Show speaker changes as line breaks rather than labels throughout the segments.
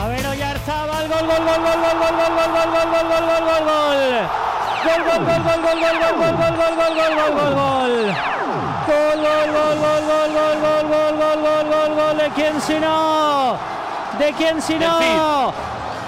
A ver, Oyarzábal, gol, gol, gol, gol, gol, gol, gol, gol, gol, gol, gol, gol, gol, gol, gol. Gol, gol, gol, gol, gol, gol, gol, gol, gol, gol, gol, gol, gol, gol, gol. Gol, gol, gol, gol, gol, gol, gol, gol, gol, gol, gol, gol. ¿De quién si no? ¿De quién si no?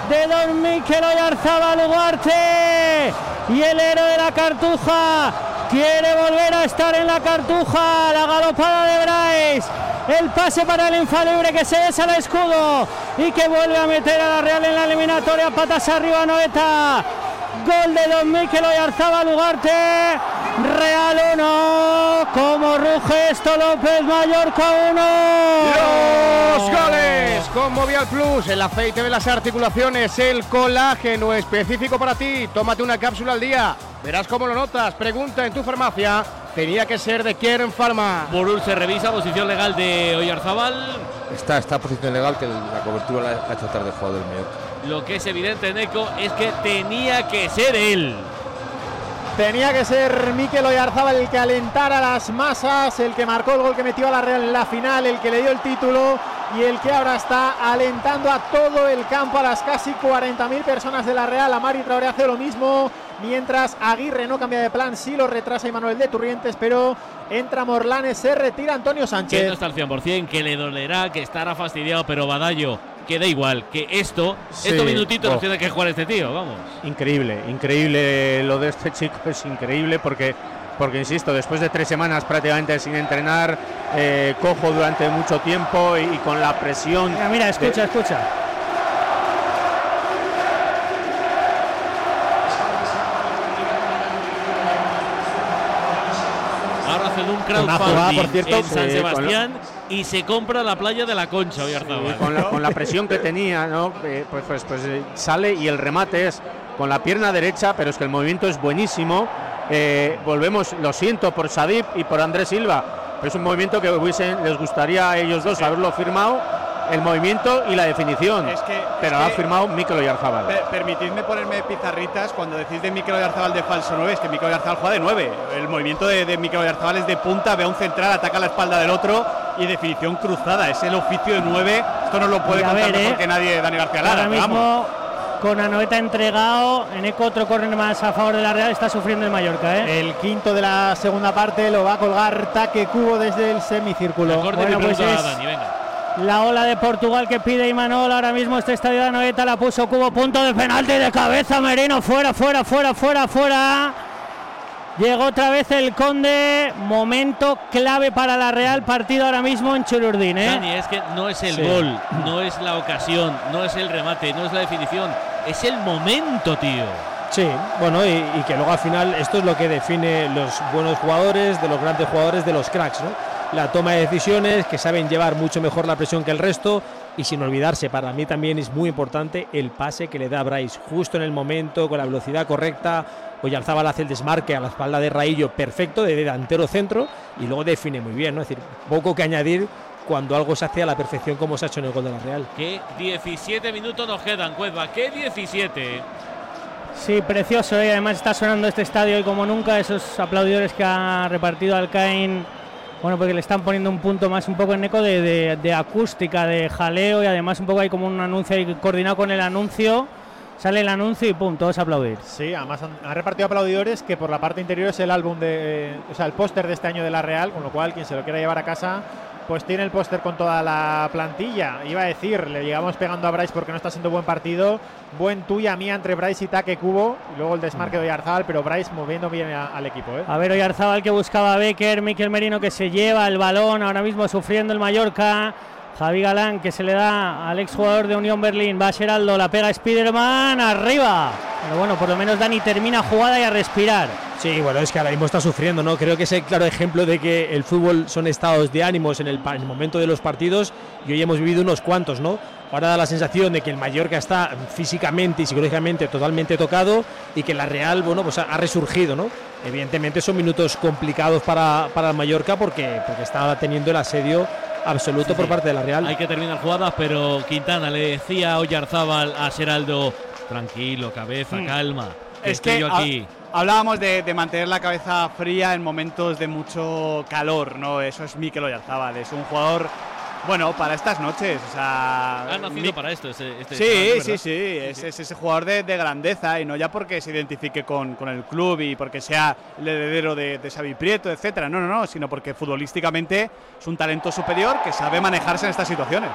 De Don Miquel Oyarzábal Ugarte. Y el héroe de la Cartuja quiere volver a estar en la Cartuja. La galopada de Bryce. El pase para el infalible que se desa el escudo y que vuelve a meter a la Real en la eliminatoria. Patas arriba, Noeta. Gol de Don Miquel Oyarzábal Ugarte. Real 1. Como ruge esto López Mallorca 1.
Los goles con Movial Plus, el aceite de las articulaciones, el colágeno específico para ti. Tómate una cápsula al día. Verás cómo lo notas. Pregunta en tu farmacia. Tenía que ser de Kern Pharma.
Burul se revisa, posición legal de Oyarzábal.
Está, está posición legal que la cobertura la ha hecho tarde el jugador del Mallorca.
Lo que es evidente, Neco, es que tenía que ser él.
Tenía que ser Mikel Oyarzábal el que alentara las masas, el que marcó el gol que metió a la Real en la final, el que le dio el título y el que ahora está alentando a todo el campo, a las casi 40.000 personas de la Real. A Mari Traoré hace lo mismo, mientras Aguirre no cambia de plan, sí lo retrasa Manuel de Turrientes, pero entra Morlanes, se retira Antonio
Que
Sánchez.
no está al 100%, que le dolerá, que estará fastidiado, pero Badallo, que da igual, que esto,
Sí.
estos minutitos
Oh.
tiene que jugar este tío, vamos.
Increíble, increíble lo de este chico, es increíble porque, porque insisto, después de tres semanas prácticamente sin entrenar, eh, cojo durante mucho tiempo y, y con la presión.
Mira, mira, escucha,
de-
escucha.
Hacen un
Una jugada,
crowdfunding
por cierto,
en San
sí, lo-
Sebastián y se compra la playa de la Concha, Oyarzábal.
con, la, con la presión que tenía, ¿no? Eh, pues, pues, pues, eh, sale y el remate es con la pierna derecha, pero es que el movimiento es buenísimo. Eh, volvemos, lo siento por Sadip y por Andrés Silva, pero es un movimiento que hubiesen- les gustaría a ellos dos haberlo firmado, el movimiento y la definición.
Es que-
pero
es
lo ha
que-
firmado Mikel Oyarzábal.
Per- permitidme ponerme pizarritas cuando decís de Mikel Oyarzabal de falso 9, es que Mikel Oyarzabal juega de 9. El movimiento de, de Mikel Oyarzabal es de punta, ve a un central, ataca la espalda del otro y definición cruzada. Es el oficio de 9. Esto no lo puede
Y
contar
ver,
mejor
eh,
que nadie Dani García Lara.
Ahora mismo con Anoeta entregado, en eco otro córner más a favor de la Real, está sufriendo el Mallorca, ¿eh?
El quinto de la segunda parte lo va a colgar Taque Cubo desde el semicírculo.
Bueno, pues es-
Dani, venga.
La ola de Portugal que pide Imanol ahora mismo este estadio de Anoeta la puso Cubo, punto de penalti de cabeza, Merino, fuera, fuera, fuera, fuera, fuera. Llegó otra vez el Conde, momento clave para la Real, partido ahora mismo en Chururdín, ¿eh?
Dani, es que no es el
Sí.
gol, no es la ocasión, no es el remate, no es la definición, es el momento, tío.
Sí, bueno, y, y que luego al final esto es lo que define los buenos jugadores, de los grandes jugadores, de los cracks, ¿no? La toma de decisiones, que saben llevar mucho mejor la presión que el resto, y sin olvidarse, para mí también es muy importante el pase que le da Bryce, justo en el momento, con la velocidad correcta. Oyarzábal hace el desmarque a la espalda de Raillo perfecto, de delantero centro, y luego define muy bien, ¿no? Es decir, poco que añadir cuando algo se hace a la perfección como se ha hecho en el gol de la Real.
Que 17 minutos nos quedan, Cueva, que 17.
Sí, precioso, y además está sonando este estadio y como nunca esos aplaudidores que ha repartido Alcaín, bueno, porque le están poniendo un punto más un poco en eco de, de- acústica, de jaleo y además un poco hay como un anuncio ahí coordinado con el anuncio, sale el anuncio y pum, todos aplaudir.
Sí, además han, han repartido aplaudidores que por la parte interior es el álbum de, o sea, el póster de este año de la Real, con lo cual quien se lo quiera llevar a casa, pues tiene el póster con toda la plantilla. Iba a decir, le llegamos pegando a Bryce porque no está siendo buen partido, buen tuya mía entre Bryce y Taque Cubo, y luego el desmarque de Oyarzabal, pero Bryce moviendo bien al equipo. ¿eh?
A ver, Oyarzábal que buscaba a Becker, Miquel Merino que se lleva el balón, ahora mismo sufriendo el Mallorca. Javi Galán que se le da al exjugador de Unión Berlín, va la pega Spiderman, arriba. Pero bueno, por lo menos Dani termina jugada y a respirar.
Sí, bueno, es que ahora mismo está sufriendo, ¿no? Creo que es el claro ejemplo de que el fútbol son estados de ánimos en el, en el momento de los partidos y hoy hemos vivido unos cuantos, ¿no? Ahora da la sensación de que el Mallorca está físicamente y psicológicamente totalmente tocado y que la Real, bueno, pues ha resurgido, ¿no? Evidentemente son minutos complicados para, para el Mallorca porque, porque está teniendo el asedio absoluto por parte de la Real.
Hay que terminar jugadas, pero Quintana le decía a Oyarzábal a Seraldo, tranquilo, cabeza,
Hmm.
calma. que
Es que
yo aquí.
hablábamos de, de mantener la cabeza fría en momentos de mucho calor, ¿no? Eso es Mikel Oyarzabal, es un jugador Bueno, para estas noches. O sea,
Ha nacido
mi-
para esto este, este
Sí,
chaval,
sí,
¿verdad?
sí, es, es ese jugador de, de grandeza y no ya porque se identifique con, con el club y porque sea el heredero de, de Xavi Prieto, etcétera. No, no, no, sino porque futbolísticamente es un talento superior que sabe manejarse en estas situaciones.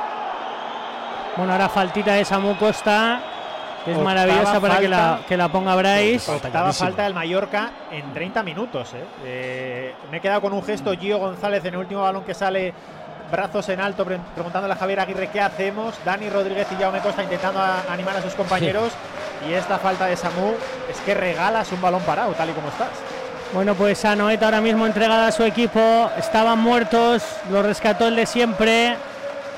Bueno, ahora faltita de Samu Costa. que Es
Octava
maravillosa para que la, que la ponga Bryce.
Octava falta del Mallorca en 30 minutos. ¿eh? Eh, me he quedado con un gesto Gio González en el último balón que sale, brazos en alto, pre- preguntándole a Javier Aguirre qué hacemos. Dani Rodríguez y Jaume Costa intentando a- animar a sus compañeros. Y esta falta de Samu es que regalas un balón parado, tal y como estás.
Bueno, pues a Noeta ahora mismo entregada a su equipo. Estaban muertos, lo rescató el de siempre.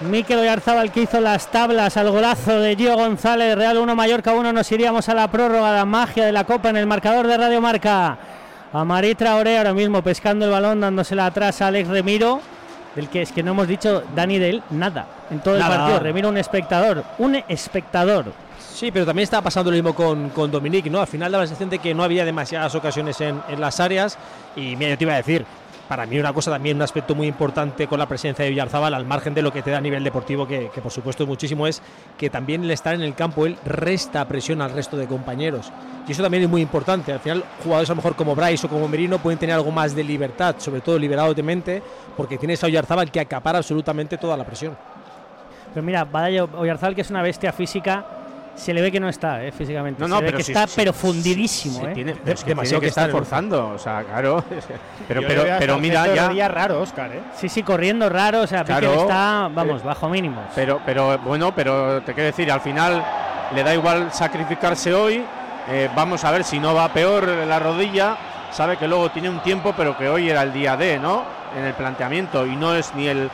Mikel Oyarzábal que hizo las tablas al golazo de Gio González. Real 1, Mallorca 1. Nos iríamos a la prórroga, la magia de la Copa en el marcador de Radio Marca. A Marí Traoré ahora mismo pescando el balón, dándosela atrás a Alex Remiro. Del que es que no hemos dicho Dani de él nada en todo el partido. Remiro un espectador, un espectador.
Sí, pero también estaba pasando lo mismo con, con Dominic, ¿no? Al final daba la sensación de que no había demasiadas ocasiones en, en las áreas. Y mira, yo te iba a decir, para mí una cosa también, un aspecto muy importante con la presencia de Villarzábal, al margen de lo que te da a nivel deportivo, que, por supuesto es muchísimo, es que también el estar en el campo, él resta presión al resto de compañeros. Y eso también es muy importante. Al final, jugadores a lo mejor como Bryce o como Merino pueden tener algo más de libertad, sobre todo liberados de mente, porque tienes a Villarzábal que acapara absolutamente toda la presión.
Pero mira, Badallo Oyarzabal, que es una bestia física, se le ve que no está eh, físicamente.
No,
se
no,
ve
pero
que está
sí,
pero fundidísimo. eh.
tiene- pero es que
demasiado
tiene que
que
estar
está
forzando, o sea, claro. Pero, pero, pero mira ya.
rodilla raro, Oscar. ¿eh?
Sí, sí, corriendo raro. O sea,
Claro,
está, vamos,
eh,
bajo mínimos.
Pero, pero bueno, pero te quiero decir, al final le da igual sacrificarse hoy. eh, vamos a ver si no va peor la rodilla. Sabe que luego tiene un tiempo, pero que hoy era el día D, ¿no? En el planteamiento. Y no es ni el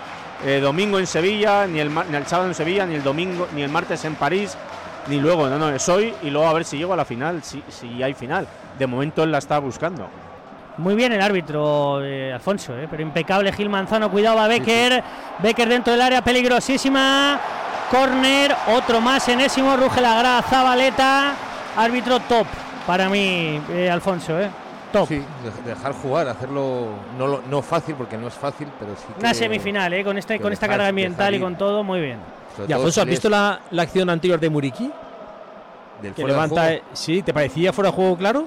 eh, domingo en Sevilla, ni el, ni el sábado en Sevilla, ni el domingo, ni el martes en París, ni luego. No, no, es hoy y luego a ver si llego a la final, si, si hay final. De momento él la está buscando.
Muy bien el árbitro, eh, Alfonso, eh, pero impecable Gil Manzano. Cuidado a Becker. Becker dentro del área, peligrosísima. Corner, otro más enésimo. Ruge la grada Zabaleta. Árbitro top para mí, eh, Alfonso. Eh. Top.
Sí, de- dejar jugar, hacerlo no, lo- no fácil, porque no es fácil, pero sí que.
Una semifinal, eh, con, este, con esta
dejar-
carga ambiental y con todo, muy bien.
Sobre
Y Alfonso, ¿has visto la, la acción anterior de Muriki?
del
Que
fuera de
levanta.
juego?
eh, Sí, ¿te parecía fuera de juego claro?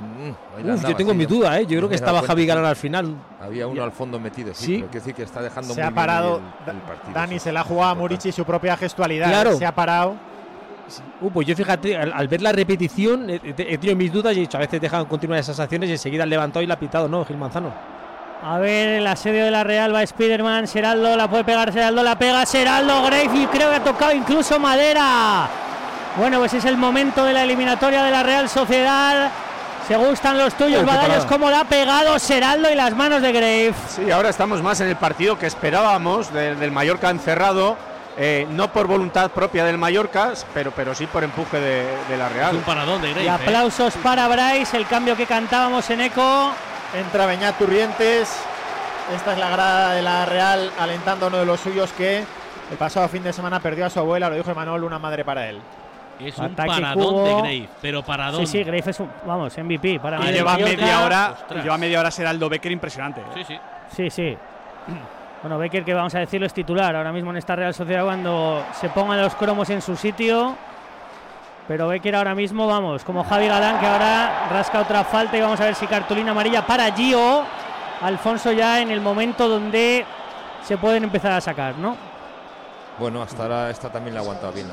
Mm,
Uf, yo tengo mi
yo-
duda, ¿eh? Yo
no
creo que estaba Javi. Galán al final.
Había uno
Ya.
al fondo metido, sí.
Sí.
Pero decir que está dejando
Se
muy
ha parado.
el- el partido,
Dani
sí.
se la ha jugado a Murici su propia gestualidad.
Claro.
Se ha parado.
Uh, pues yo fíjate, al, al ver la repetición, he tenido mis dudas y he dicho, a veces dejan continuar esas acciones y enseguida han levantado y la ha pitado, ¿no? Gil Manzano.
A ver, el asedio de la Real va Spiderman, Seraldo la puede pegar, Seraldo la pega, Seraldo, Grave y creo que ha tocado incluso madera. Bueno, pues es el momento de la eliminatoria de la Real Sociedad. Se gustan los tuyos, Badallos, como la ha pegado Seraldo y las manos de Grave.
Sí, ahora estamos más en el partido que esperábamos de- del Mallorca encerrado, eh, no por voluntad propia del Mallorca, pero, pero sí por empuje de, de la
Es
Real.
un paradón de Grave.
Y
¿eh?
aplausos para Bryce, el cambio que cantábamos en eco.
Entra Beñat Turrientes. Esta es la grada de la Real alentando a uno de los suyos que el pasado fin de semana perdió a su abuela, lo dijo Emanuel, una madre para él.
Es un
Ataque
paradón
cubo.
de Grave, pero paradón.
Sí, sí, Grave es un, vamos, MVP para
Y lleva media hora,
Ostras.
lleva media hora Seraldo Becker impresionante. ¿eh?
Sí, sí.
Sí, sí. Bueno, Becker, que vamos a decirlo, es titular ahora mismo en esta Real Sociedad cuando se pongan los cromos en su sitio. Pero Becker ahora mismo, vamos, como Javi Galán, que ahora rasca otra falta y vamos a ver si cartulina amarilla para Gio. Alfonso ya en el momento donde se pueden empezar a sacar, ¿no?
Bueno, hasta ahora esta también la ha aguantado bien.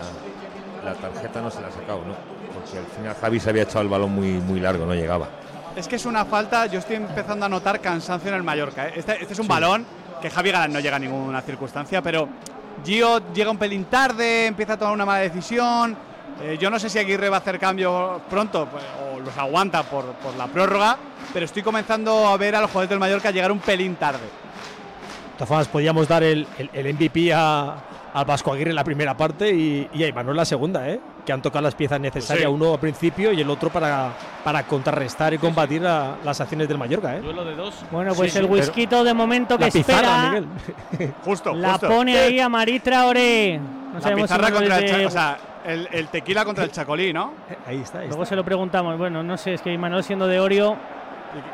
La, la tarjeta no se la ha sacado, ¿no? Porque al final Javi se había echado el balón muy, muy largo, no llegaba.
Es que es una falta, yo estoy empezando a notar cansancio en el Mallorca. ¿eh? Este, este es un balón que Javi Galán no llega a ninguna circunstancia, pero Gio llega un pelín tarde, empieza a tomar una mala decisión. Eh, yo no sé si Aguirre va a hacer cambios pronto pues, o los aguanta por, por la prórroga, pero estoy comenzando a ver a los jugadores del Mallorca llegar un pelín tarde.
De todas formas, podíamos dar el, el- el MVP a, al Vasco Aguirre en la primera parte y, y a Imanol en la segunda, ¿eh? que han tocado las piezas necesarias,
Sí.
uno al principio y el otro para, para contrarrestar y combatir la- las acciones del Mallorca. ¿eh?
Duelo de dos.
Bueno, pues
Sí,
el
sí,
whisky de momento que
La pizarra,
espera.
Miguel.
Justo,
La
justo.
pone ahí a Maritra Ore. No
la pizarra contra
es
el,
de-
o sea, el, el tequila contra el chacolí, ¿no?
Ahí está. ahí
Luego
está.
se lo preguntamos. Bueno, no sé, es que Imanol siendo de Orio.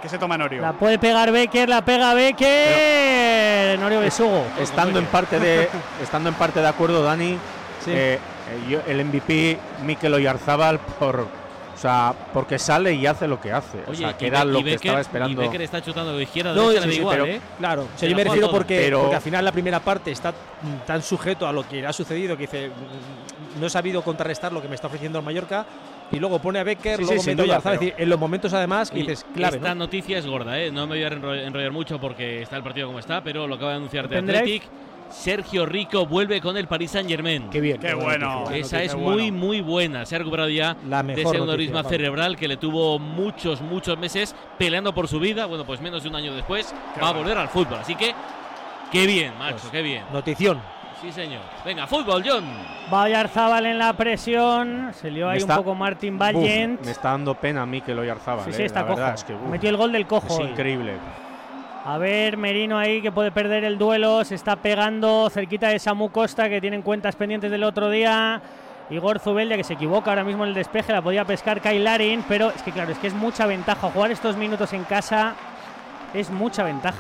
¿Qué se toma Norio?
La puede pegar Becker, la pega Becker. Norio Besugo.
Estando en parte de estando en parte de acuerdo, Dani, eh, eh, yo- el MVP Mikel Oyarzábal por sea, porque sale y hace lo que hace, o sea, que
y
era lo
y
que estaba
Y
esperando.
Becker está chutando de izquierda,
No,
derecha,
sí,
le da
sí,
igual,
pero
¿eh?
claro, o sea,
Se
yo me refiero porque,
Pero-
porque al final la primera parte está tan sujeto a lo que ha sucedido que dice no he sabido contrarrestar lo que me está ofreciendo el Mallorca y luego pone a Becker,
Sí,
luego mete a
duda,
Oyarzabal,
pero-
es decir, en los momentos además que
Oye,
dices clave,
esta
¿no?
noticia es gorda, ¿eh? no me voy a enro- enrollar mucho porque está el partido como está, pero lo acaba de anunciar de. Athletic. Sergio Rico vuelve con el Paris Saint Germain.
Qué bien.
Qué
buena
bueno.
noticia.
Esa
qué
es
bueno.
muy, muy buena. Se ha recuperado ya
La
de
mejor
ese aneurisma cerebral que le tuvo muchos, muchos meses peleando por su vida. Bueno, pues menos de un año después va a volver al fútbol. Así que, qué bien, macho,
Pues,
qué bien.
Notición.
Sí, señor. Venga, fútbol, John.
Va Oyarzábal en la presión. Se lió ahí
está-
un poco Martín Valiant.
me está dando pena Mikel Oyarzábal,
Sí, sí,
eh,
está cojo.
es que, uf,
Metió el gol del cojo.
es
hoy.
increíble.
A ver, Merino ahí que puede perder el duelo. Se está pegando cerquita de Samu Costa, que tienen cuentas pendientes del otro día. Igor Zubeldia, que se equivoca ahora mismo en el despeje, la podía pescar Kyle Larin, pero es que claro, es que es mucha ventaja. Jugar estos minutos en casa es mucha ventaja.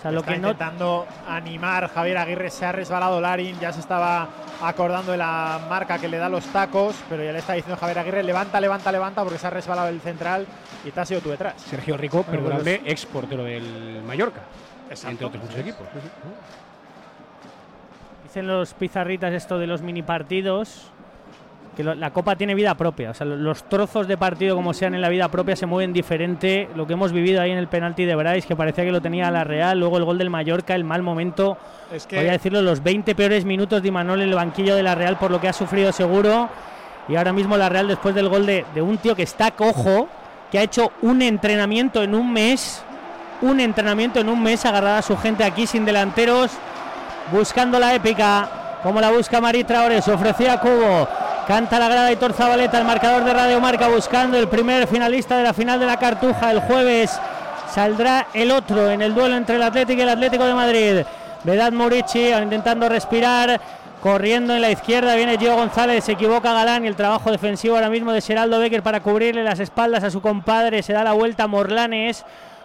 O sea, lo
Está
que no.
intentando animar Javier Aguirre, se ha resbalado Larin, ya se estaba acordando de la marca que le da los tacos, pero ya le está diciendo Javier Aguirre, levanta, levanta, levanta, porque se ha resbalado el central y te has ido tú detrás.
Sergio Rico,
Bueno,
perdonadme, ex portero del Mallorca,
Exacto.
entre otros muchos equipos.
Dicen los pizarritas esto de los mini partidos. Que lo- la copa tiene vida propia. O sea, lo- los trozos de partido, como sean en la vida propia, se mueven diferente. Lo que hemos vivido ahí en el penalti de Bryce, que parecía que lo tenía la Real. Luego el gol del Mallorca, el mal momento.
Es que
Voy a decirlo, los 20 peores minutos de Imanol en el banquillo de la Real por lo que ha sufrido seguro. Y ahora mismo la Real, después del gol de, de un tío que está cojo, que ha hecho un entrenamiento en un mes. Un entrenamiento en un mes, agarrada a su gente aquí sin delanteros buscando la épica, como la busca Mari Traoré, se ofrecía a Cubo, canta la grada y Zabaleta, el marcador de Radio Marca buscando el primer finalista de la final de la Cartuja el jueves. Saldrá el otro en el duelo entre el Atlético y el Atlético de Madrid. Vedad Morici intentando respirar, corriendo en la izquierda, viene Gio González, se equivoca Galán y el trabajo defensivo ahora mismo de Geraldo Becker para cubrirle las espaldas a su compadre, se da la vuelta Morlanes.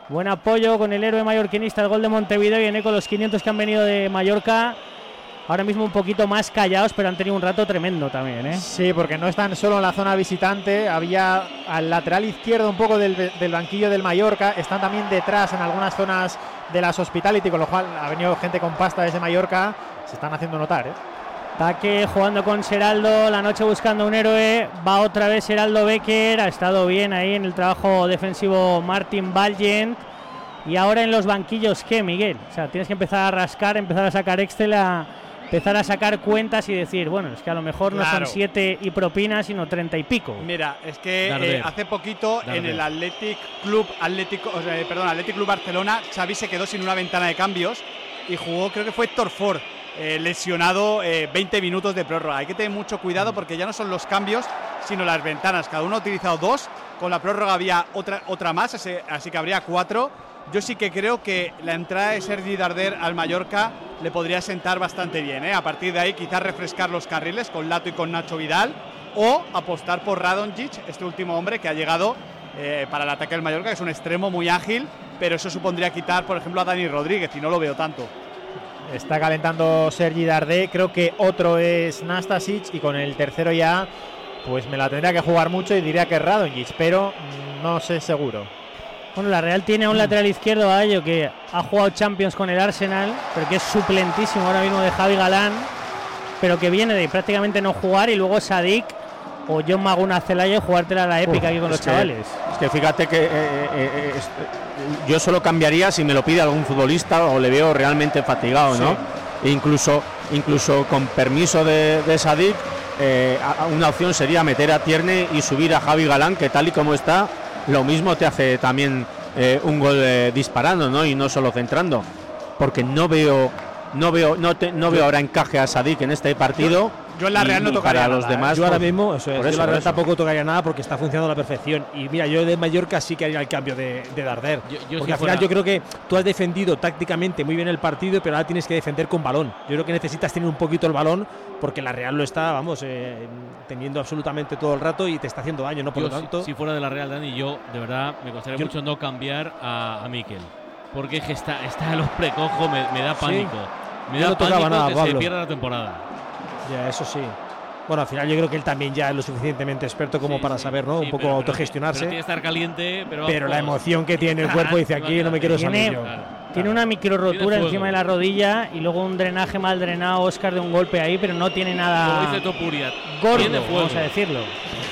Buen apoyo con el héroe mallorquinista, el gol de Montevideo y en eco los 500 que han venido de Mallorca. Ahora mismo un poquito más callados, pero han tenido un rato tremendo también. ¿eh?
Sí, porque no están solo en la zona visitante, había al lateral izquierdo un poco del, del banquillo del Mallorca, están también detrás en algunas zonas de las Hospitality, con lo cual ha venido gente con pasta desde Mallorca, se están haciendo notar. ¿eh?
Taque jugando con Seraldo, la noche buscando un héroe, va otra vez Seraldo Becker, ha estado bien ahí en el trabajo defensivo Martin Valgent. Y ahora en los banquillos, ¿qué, Miguel? O sea, tienes que empezar a rascar, empezar a sacar Excel, a empezar a sacar cuentas y decir, bueno, es que a lo mejor no son siete y propinas, sino treinta y pico.
Mira, es que eh, hace poquito en el Athletic Club Atlético, o sea, eh, perdón, Athletic Club Barcelona, Xavi se quedó sin una ventana de cambios y jugó, creo que fue Héctor Ford, eh, lesionado eh, 20 minutos de prórroga. Hay que tener mucho cuidado porque ya no son los cambios, sino las ventanas. Cada uno ha utilizado dos, con la prórroga había otra, otra más, así, así que habría cuatro. Yo sí que creo que la entrada de Sergi Darder al Mallorca le podría sentar bastante bien. ¿eh? A partir de ahí quizás refrescar los carriles con Lato y con Nacho Vidal o apostar por Radonjic, este último hombre que ha llegado eh, para el ataque del Mallorca, que es un extremo muy ágil, pero eso supondría quitar, por ejemplo, a Dani Rodríguez y no lo veo tanto.
Está calentando Sergi Dardé, creo que otro es Nastasic y con el tercero ya pues me la tendría que jugar mucho y diría que es Radonjic, pero mm, no sé seguro.
Bueno, la Real tiene a un lateral izquierdo a ello que ha jugado Champions con el Arsenal, pero que es suplentísimo ahora mismo de Javi Galán, pero que viene de prácticamente no jugar y luego Sadik o John Maguna Celaya jugártela a la épica aquí con los
que-
chavales.
Es que fíjate que eh, eh, eh, es- yo solo cambiaría si me lo pide algún futbolista o le veo realmente fatigado, ¿no? E incluso, incluso con permiso de, de Sadik, eh, una opción sería meter a Tierney y subir a Javi Galán, que tal y como está, lo mismo te hace también eh, un gol eh, disparando, ¿no? Y no solo centrando, porque no veo, no veo, no, te- no veo ahora encaje a Sadik en este partido
Yo en la Real no tocaría
para los
nada, ¿eh?
demás.
yo ahora
pues,
mismo, eso es,
por
yo
eso,
la
eso.
tampoco tocaría nada porque está funcionando a la perfección. Y mira, yo de Mallorca sí que haría el cambio de, de Darder.
Yo- yo
porque
si
al final
fuera-
yo creo que tú has defendido tácticamente muy bien el partido, pero ahora tienes que defender con balón. Yo creo que necesitas tener un poquito el balón porque la Real lo está, vamos, eh, teniendo absolutamente todo el rato y te está haciendo daño, ¿no? Por
Yo,
lo
si-
tanto,
si, fuera de la Real, Dani, yo de verdad me costaría
Yo-
mucho no cambiar a, a Mikel. Porque es que está, está a los precojos, me, me da
Sí.
pánico. Me
Yo
da
no tocaba
pánico
nada,
que se
Pablo.
pierda la temporada.
Ya, eso sí. Bueno, al final yo creo que él también ya es lo suficientemente experto como
Sí,
para
sí,
saber, ¿no?
sí,
un poco
pero- pero-
autogestionarse.
Pero tiene que estar caliente, pero.
pero la emoción que tiene el cuerpo dice aquí no me quiero
Tiene-
salir yo.
Tiene una micro rotura encima de la rodilla y luego un drenaje mal drenado, Oscar, de un golpe ahí, pero no tiene
Como
nada
dice Topuria,
gordo,
tiene fuego.
vamos a decirlo.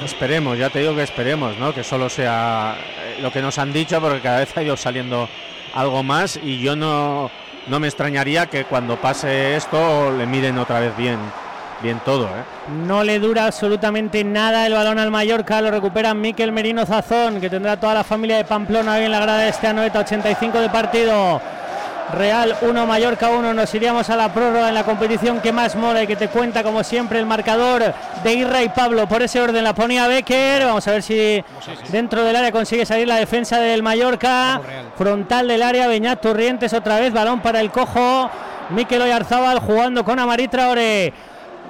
Esperemos, ya te digo que esperemos, ¿no? Que solo sea eh, lo que nos han dicho, porque cada vez ha ido saliendo algo más y yo no, no me extrañaría que cuando pase esto le miren otra vez bien, bien todo, ¿eh?
No le dura absolutamente nada el balón al Mallorca, lo recupera Miquel Merino Zazón, que tendrá toda la familia de Pamplona hoy en la grada de este Anoeta, 85 de partido. Real 1, Mallorca 1, nos iríamos a la prórroga en la competición que más mola y que te cuenta como siempre el marcador de Irra y Pablo. Por ese orden la ponía Becker, vamos a ver si dentro del área consigue salir la defensa del Mallorca. Frontal del área, Beñat Turrientes otra vez, balón para el cojo. Mikel Oyarzábal jugando con Amarit Traoré.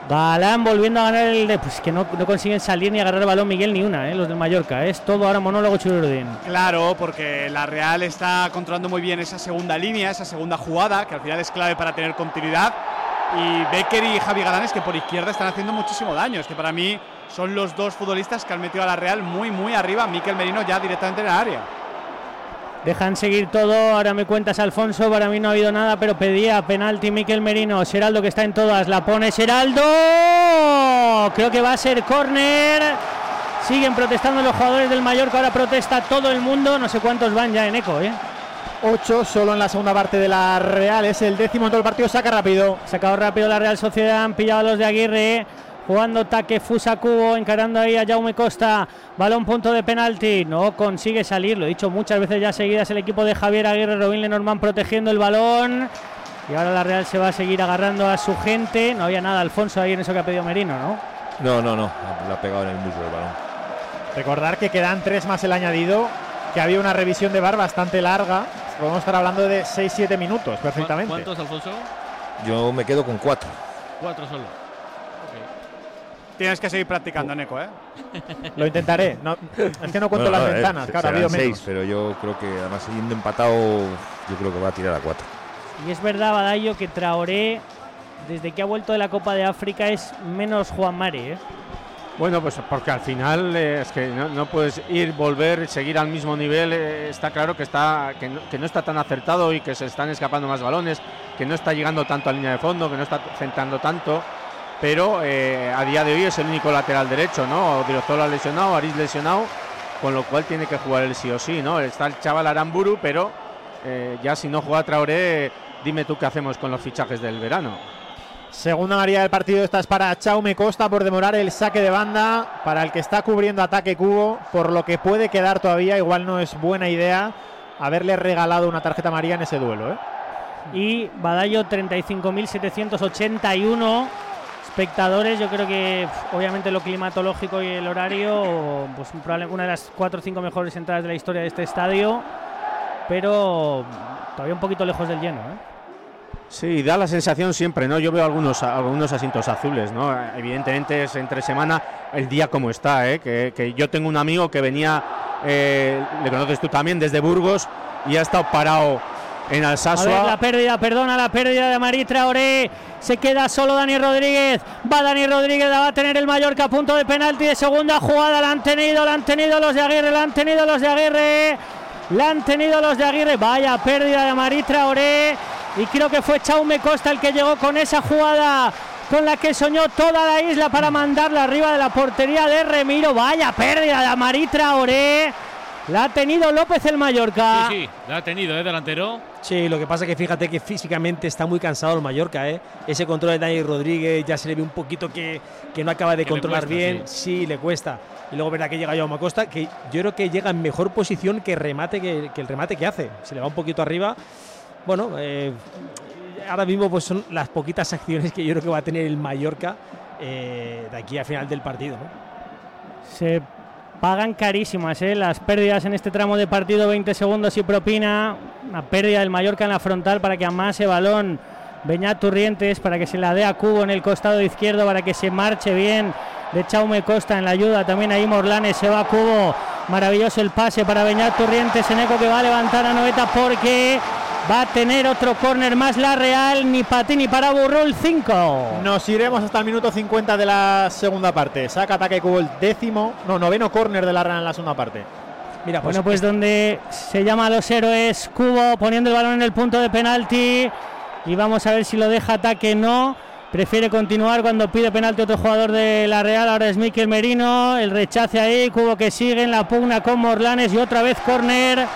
Galán volviendo a ganar el de, pues que no, consiguen salir ni agarrar el balón Miguel ni una, ¿eh? los del Mallorca. Es todo ahora monólogo Chururdín.
Claro, porque la Real está controlando muy bien esa segunda línea, esa segunda jugada, que al final es clave para tener continuidad. Y Becker y Javi Galanes, que por izquierda están haciendo muchísimo daño. Es que para mí son los dos futbolistas que han metido a la Real muy, muy arriba. Miquel Merino ya directamente en el área.
Dejan seguir todo, ahora me cuentas Alfonso, para mí no ha habido nada, pero pedía penalti Miquel Merino, Seraldo que está en todas, la pone Seraldo, creo que va a ser córner, siguen protestando los jugadores del Mallorca, ahora protesta todo el mundo, no sé cuántos van ya en eco, ¿eh?
8 solo en la segunda parte de la Real. Es el décimo en todo el partido. Saca rápido.
Sacado rápido la Real Sociedad, han pillado a los de Aguirre. Jugando taque Fusa Cubo, encarando ahí a Jaume Costa. Balón punto de penalti. No consigue salir, lo he dicho muchas veces ya seguidas. El equipo de Javier Aguirre, Robin Lenormand protegiendo el balón. Y ahora la Real se va a seguir agarrando a su gente. No había nada, Alfonso, ahí en eso que ha pedido Merino, ¿no?
No, no, no. Lo ha pegado en el muslo el balón.
Recordar que quedan tres más el añadido. Que había una revisión de bar bastante larga. Podemos estar hablando de 6-7 minutos perfectamente.
¿Cuántos, Alfonso?
Yo me quedo con cuatro.
Cuatro solo.
Tienes que seguir practicando, Neko, ¿eh?
Lo intentaré. No, es que no cuento
Bueno,
las
eh,
ventanas. Claro, ha
serán
habido
seis,
menos.
pero yo creo que además siguiendo empatado, yo creo que va a tirar a cuatro.
Y es verdad, Badallo, que Traoré, desde que ha vuelto de la Copa de África, es menos Juan Mari, ¿eh?
Bueno, pues porque al final eh, es que no, no puedes ir, volver, seguir al mismo nivel. eh, está claro que, está, que no, que, no, está tan acertado y que se están escapando más balones, que no está llegando tanto a línea de fondo, que no está centrando tanto. Pero eh, a día de hoy es el único lateral derecho, ¿no? Odriozola lesionado, Aris lesionado, con lo cual tiene que jugar el sí o sí, ¿no? Está el chaval Aramburu, pero eh, ya si no juega Traoré, dime tú qué hacemos con los fichajes del verano.
Segunda María del partido, esta es para Chaume Costa por demorar el saque de banda, para el que está cubriendo ataque cubo, por lo que puede quedar todavía, igual no es buena idea haberle regalado una tarjeta amarilla en ese duelo. ¿eh?
Y Badallo 35.781 espectadores, yo creo que obviamente lo climatológico y el horario, pues una de las cuatro o cinco mejores entradas de la historia de este estadio, pero todavía un poquito lejos del lleno. ¿eh?
Sí, da la sensación siempre, ¿no? Yo veo algunos, algunos asientos azules, ¿no? Evidentemente es entre semana el día como está, ¿eh? Que, que yo tengo un amigo que venía, eh, le conoces tú también, desde Burgos y ha estado parado en Alsasua.
La pérdida, perdona, la pérdida de Marí Traoré. Se queda solo Dani Rodríguez. Va Dani Rodríguez, la va a tener el Mallorca a punto de penalti de segunda jugada. La han tenido, la han tenido los de Aguirre, la han tenido los de Aguirre. La han tenido los de Aguirre. Vaya pérdida de Marí Traoré. Y creo que fue Chaume Costa el que llegó con esa jugada con la que soñó toda la isla para mandarla arriba de la portería de Remiro. Vaya pérdida de Marí Traoré. La ha tenido López el Mallorca.
Sí, sí, la ha tenido, ¿eh? Delantero.
Sí, lo que pasa es que fíjate que físicamente está muy cansado el Mallorca, ¿eh? Ese control de Dani Rodríguez ya se le ve un poquito que, que no acaba de
que
controlar
cuesta,
bien. Sí. sí. le cuesta. Y luego verá que llega Jaume Costa, que yo creo que llega en mejor posición que, remate que, que el remate que hace. Se le va un poquito arriba. Bueno, eh, ahora mismo pues son las poquitas acciones que yo creo que va a tener el Mallorca eh, de aquí a final del partido. ¿no?
Se pagan carísimas ¿eh? las pérdidas en este tramo de partido, 20 segundos y propina. Una pérdida del Mallorca en la frontal para que amase balón Beñat Turrientes, para que se la dé a Cubo en el costado izquierdo, para que se marche bien de Chaume Costa en la ayuda. También ahí Morlanes se va a Cubo. Maravilloso el pase para Beñat Turrientes. Eco que va a levantar a Noeta porque va a tener otro córner más la Real. Ni para ti ni para Burrul 5.
Nos iremos hasta el minuto 50 de la segunda parte. Saca ataque Cubo el décimo, no, noveno córner de la Real en la segunda parte.
Mira, pues, bueno, pues donde se llama a los héroes Cubo poniendo el balón en el punto de penalti. Y vamos a ver si lo deja ataque no. Prefiere continuar cuando pide penalti otro jugador de la Real. Ahora es Miquel Merino. El rechace ahí. Cubo que sigue en la pugna con Morlanes. Y otra vez córner.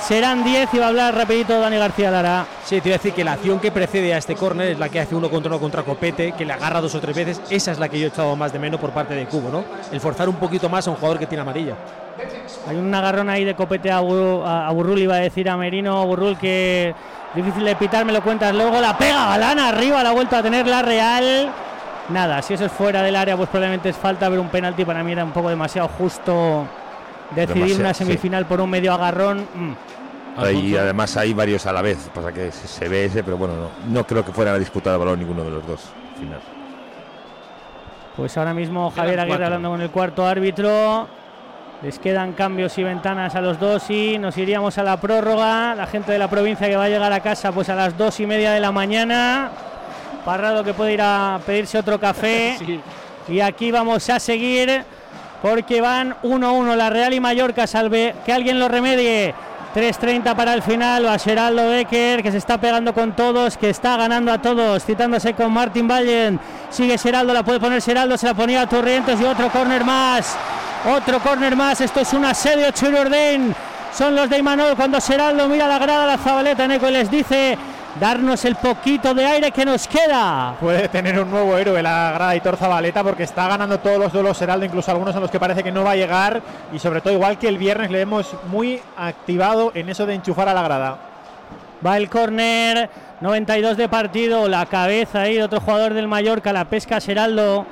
Serán 10 y va a hablar rapidito Dani García Lara.
Sí, te iba a decir que la acción que precede a este córner es la que hace uno contra uno contra Copete, que le agarra dos o tres veces. Esa es la que yo he echado más de menos por parte de Cubo, ¿no? El forzar un poquito más a un jugador que tiene amarilla.
Hay un agarrón ahí de Copete a, Burrul, iba a decir a Merino. Burrul que Difícil de pitar, me lo cuentas luego. La pega Galana arriba, la ha vuelto a tener la Real. Nada, si eso es fuera del área, pues probablemente es falta ver un penalti. Para mí era un poco demasiado justo decidir una semifinal por un medio agarrón.
Mm. Y además hay varios a la vez, pasa que se ve ese, pero bueno, no, creo que fuera a disputar el balón ninguno de los dos. Final.
Pues ahora mismo Javier Aguirre hablando con el cuarto árbitro. Les quedan cambios y ventanas a los dos y nos iríamos a la prórroga. La gente de la provincia que va a llegar a casa pues a las dos y media de la mañana. Parrado que puede ir a pedirse otro café. Y aquí vamos a seguir porque van 1-1 la Real y Mallorca. Salve que alguien lo remedie. 3.30 para el final. Va Geraldo Becker que se está pegando con todos, que está ganando a todos, citándose con Martin Vallen. Sigue Geraldo, la puede poner Geraldo, se la ponía a Torrientes y otro córner más. Otro córner más. Esto es un asedio Chururdén. Son los de Imanol cuando Seraldo mira la grada, la Zabaleta Neco y les dice darnos el poquito de aire que nos queda.
Puede tener un nuevo héroe la grada Hitor Zabaleta porque está ganando todos los duelos Seraldo, incluso algunos en los que parece que no va a llegar y sobre todo igual que el viernes le vemos muy activado en eso de enchufar a la grada.
Va el córner, 92 de partido, la cabeza ahí de otro jugador del Mallorca, la pesca Seraldo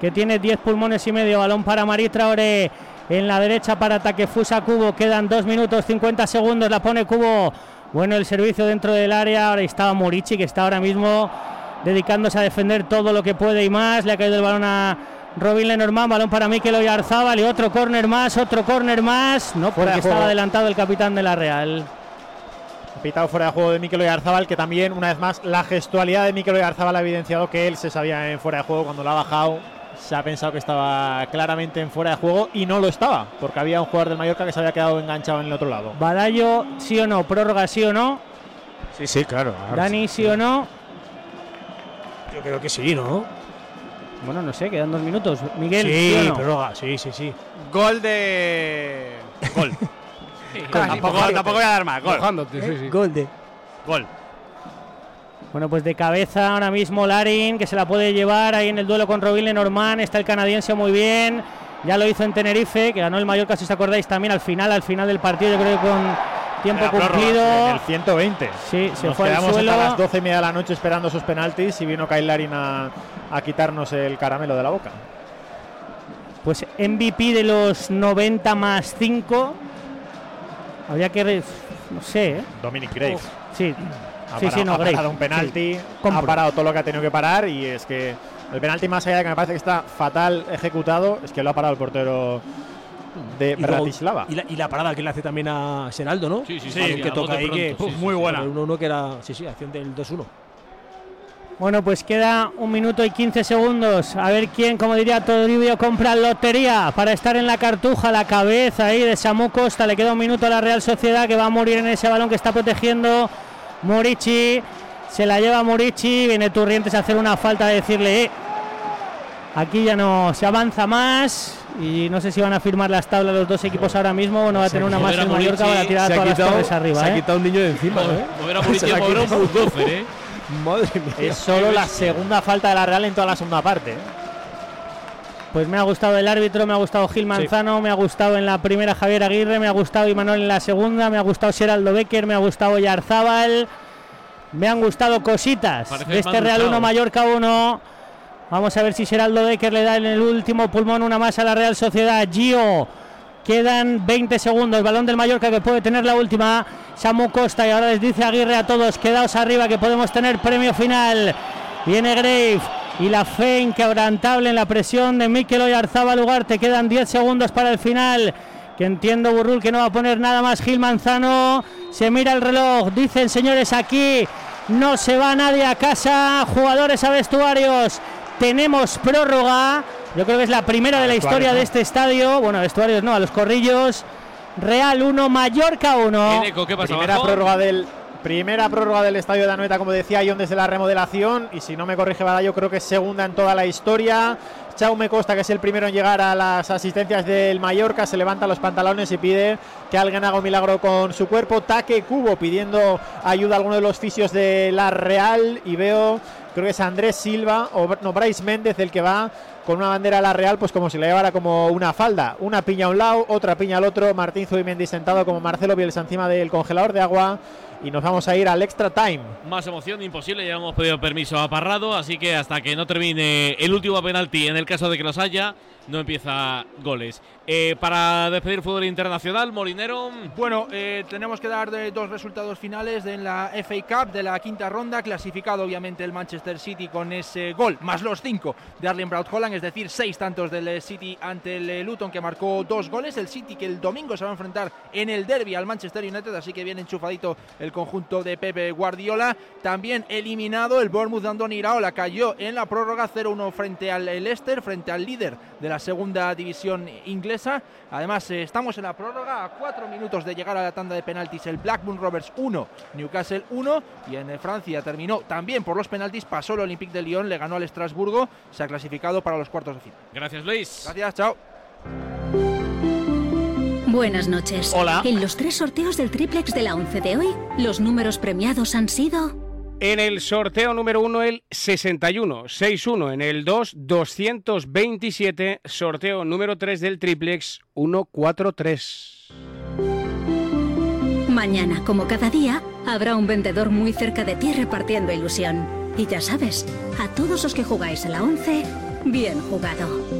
que tiene 10 pulmones y medio. Balón para Marí Traoré. En la derecha para Takefusa Cubo. Quedan 2 minutos 50 segundos. La pone Cubo. Bueno, el servicio dentro del área. Ahora estaba Morichi, que está ahora mismo dedicándose a defender todo lo que puede y más. Le ha caído el balón a Robin Lenormand. Balón para Mikel Oyarzábal. Y otro córner más, otro córner más. No, porque estaba adelantado el capitán de la Real.
Pitado fuera de juego de Mikel Oyarzábal, que también, una vez más, la gestualidad de Mikel Oyarzábal ha evidenciado que él se sabía en fuera de juego cuando lo ha bajado se ha pensado que estaba claramente en fuera de juego y no lo estaba, porque había un jugador del Mallorca que se había quedado enganchado en el otro lado.
Badallo, sí o no, prórroga, sí o no.
Sí, sí, claro.
Dani, sí. o no.
Yo creo que sí, ¿no?
Bueno, no sé, quedan dos minutos. Miguel,
sí, prórroga, sí, sí, sí.
Gol de. Gol. tampoco, voy a dar más. Gol.
Gol de.
Gol.
Bueno, pues de cabeza ahora mismo Larin, que se la puede llevar ahí en el duelo con Robin Lenormand. Está el canadiense muy bien. Ya lo hizo en Tenerife, que ganó el Mallorca, si os acordáis, también al final, al final del partido, yo creo que con tiempo cumplido.
En el 120.
Sí, se
Nos
fue
quedamos
al suelo.
hasta las 12 y media de la noche esperando sus penaltis y vino Kyle Larin a, a quitarnos el caramelo de la boca.
Pues MVP de los 90 más 5. Habría que. No sé, ¿eh?
Dominic Graves.
sí,
ha parado, un penalti, ha parado todo lo que ha tenido que parar y es que el penalti más allá de que me parece que está fatal ejecutado, es que lo ha parado el portero de Bratislava.
Y la, parada que le hace también a Seraldo, ¿no?
Sí, sí, sí.
que toca ahí, que
muy buena.
Uno, que era, sí, sí, acción del 2-1.
Bueno, pues queda un minuto y 15 segundos. A ver quién, como diría Toribio, compra lotería para estar en la cartuja, la cabeza ahí de Samu Costa. Le queda un minuto a la Real Sociedad que va a morir en ese balón que está protegiendo Morici. Se la lleva Morici. Viene Turrientes a hacer una falta de decirle, eh, aquí ya no se avanza más. Y no sé si van a firmar las tablas los dos equipos ahora mismo. Bueno, va a tener una más en Mallorca para tirar todas las torres arriba.
Se ha
¿eh?
quitado un niño de encima. ¿eh?
¿eh?
Madre mía. Es solo la segunda falta de la Real en toda la segunda parte. ¿eh?
Pues me ha gustado el árbitro, me ha gustado Gil Manzano, me ha gustado en la primera Javier Aguirre, me ha gustado Imanol en la segunda, me ha gustado Geraldo Becker, me ha gustado Yarzábal, me han gustado cositas de este Real 1 Mallorca 1. Vamos a ver si Geraldo Decker le da en el último pulmón una más a la Real Sociedad. Gio. Quedan 20 segundos. Balón del Mallorca que puede tener la última. Samu Costa. Y ahora les dice Aguirre a todos: quedaos arriba que podemos tener premio final. Viene Grave. Y la fe inquebrantable en la presión de Mikel Oyarzaba lugar. Te quedan 10 segundos para el final. Que entiendo Burrul que no va a poner nada más. Gil Manzano. Se mira el reloj. Dicen señores aquí. No se va nadie a casa. Jugadores a vestuarios. Tenemos prórroga. Yo creo que es la primera de la historia de este estadio. Bueno, vestuarios no, a los corrillos. Real 1, Mallorca 1.
Eneco, ¿qué pasa
Primera
abajo?
prórroga del primera prórroga del estadio de Anoeta, como decía Ion desde la remodelación y si no me corrige Bada, yo creo que es segunda en toda la historia. Chaume Costa, que es el primero en llegar a las asistencias del Mallorca, se levanta los pantalones y pide que alguien haga un milagro con su cuerpo. Taque Cubo pidiendo ayuda a alguno de los fisios de la Real y veo, creo que es Andrés Silva o no, Bryce Méndez el que va con una bandera a la Real, pues como si le llevara como una falda. Una piña a un lado, otra piña al otro. Martín Zubimendi sentado como Marcelo Bielsa encima del congelador de agua. Y nos vamos a ir al extra time.
Más emoción imposible, ya hemos pedido permiso a Parrado, así que hasta que no termine el último penalti, en el caso de que los haya, no empieza goles. Eh, para despedir fútbol internacional, Molinero.
Bueno, eh, tenemos que dar de dos resultados finales de la FA Cup de la quinta ronda, clasificado obviamente el Manchester City con ese gol, más los cinco de Arlen Braut Holland, es decir, seis tantos del eh, City ante el eh, Luton que marcó dos goles, el City que el domingo se va a enfrentar en el derby al Manchester United, así que viene enchufadito el conjunto de Pepe Guardiola, también eliminado el Bournemouth de Andoni Iraola, cayó en la prórroga 0-1 frente al Leicester, frente al líder de la segunda división inglesa, además eh, estamos en la prórroga a cuatro minutos de llegar a la tanda de penaltis, el Blackburn Rovers 1, Newcastle 1 y en Francia terminó también por los penaltis, pasó el Olympique de Lyon, le ganó al Estrasburgo, se ha clasificado para los cuartos de final.
Gracias, Luis.
Gracias, chao.
Buenas noches.
Hola.
En los tres sorteos del triplex de la 11 de hoy, los números premiados han sido
En el sorteo número 1 el 61, 61 en el 2, 227, sorteo número 3 del triplex 143.
Mañana, como cada día, habrá un vendedor muy cerca de ti repartiendo ilusión. Y ya sabes, a todos los que jugáis a la 11, bien jugado.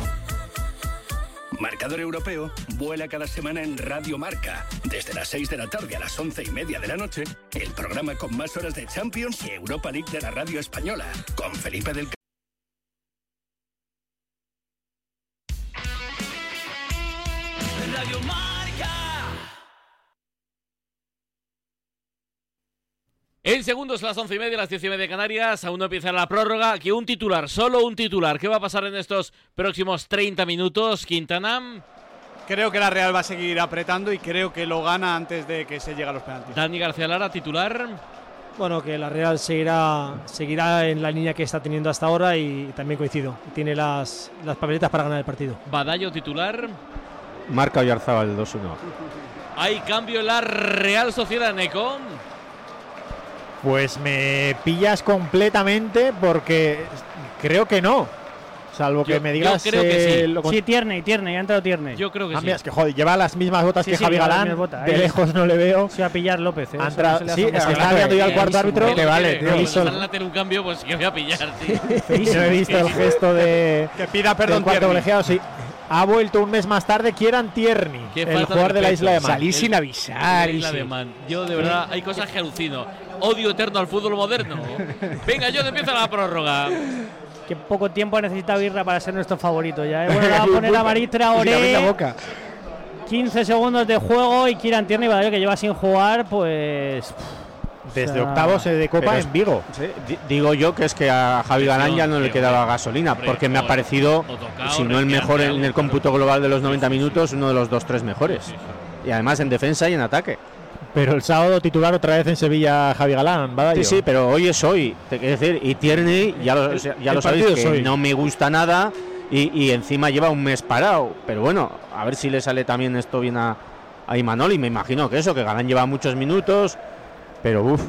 Marcador Europeo vuela cada semana en Radio Marca. Desde las 6 de la tarde a las 11 y media de la noche, el programa con más horas de Champions y Europa League de la radio española. Con Felipe del
En segundos, las once y media, las diez y media de Canarias, aún no empieza la prórroga. Aquí un titular, solo un titular. ¿Qué va a pasar en estos próximos 30 minutos, Quintana?
Creo que la Real va a seguir apretando y creo que lo gana antes de que se llegue a los penaltis.
Dani García Lara, titular.
Bueno, que la Real seguirá, seguirá en la línea que está teniendo hasta ahora y también coincido. Tiene las, las papeletas para ganar el partido.
Badallo, titular.
Marca Oyarzábal 2-1.
Hay cambio en la Real Sociedad, Neco.
Pues me pillas completamente porque creo que no. Salvo que
Yo-
me
yo
digas.
creo que
eh,
sí.
lo con-
Sí, Tierney, Tierney, ha entrado Tierney.
Yo creo
Ah, mira, es que joder, lleva las mismas botas
Sí,
que
sí,
Javi Galán.
botas.
De
Ahí
lejos no le veo.
Se va a pillar López. ¿eh?
Sí,
hace
es que está viendo ya al cuarto árbitro. Que vale,
Tío,
tío.
si a hacer un cambio, pues que voy a pillar, sí.
No he visto el gesto de.
Que pida perdón,
cuarto
Tierney.
colegiado, sí. Ha vuelto un mes más tarde Kieran Tierney, el jugador de la isla de Man.
Salí sin avisar.
La
y
isla
sí.
de Man. Yo, de verdad, hay cosas que alucino. Odio eterno al fútbol moderno. Venga, yo empieza la prórroga.
Qué poco tiempo ha necesitado Irra para ser nuestro favorito ya. ¿eh? Bueno, le va a poner a Oré.
boca.
15 segundos de juego y Kieran Tierney, Badallo, que lleva sin jugar, pues.
Desde
O sea,
octavos eh, de Copa
es-
en Vigo.
Sí, digo yo que es que a Javi Galán ya no le quedaba
bueno.
gasolina, porque me ha
joder.
parecido, si no el mejor en el cómputo global de los 90 minutos, uno de los dos, tres mejores. Y además en defensa y en ataque.
Pero el sábado titular otra vez en Sevilla Javi Galán, ¿va?
Sí, sí, pero hoy es hoy. Te quiero decir, y Tierney, ya lo, ya lo sabéis, que
hoy.
no me gusta nada y, y encima lleva un mes parado. Pero bueno, a ver si le sale también esto bien a, a Imanol. Y me imagino que eso, que Galán lleva muchos minutos, pero uff.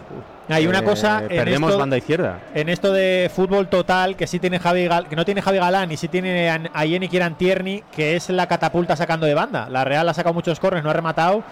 Hay una cosa en
Perdemos
esto-
banda izquierda.
En esto de fútbol total, que sí tiene Javi Gal- que no tiene Javi Galán y sí tiene a a Jenny Kieran Tierney, que es la catapulta sacando de banda. La Real ha sacado muchos corners, no ha rematado.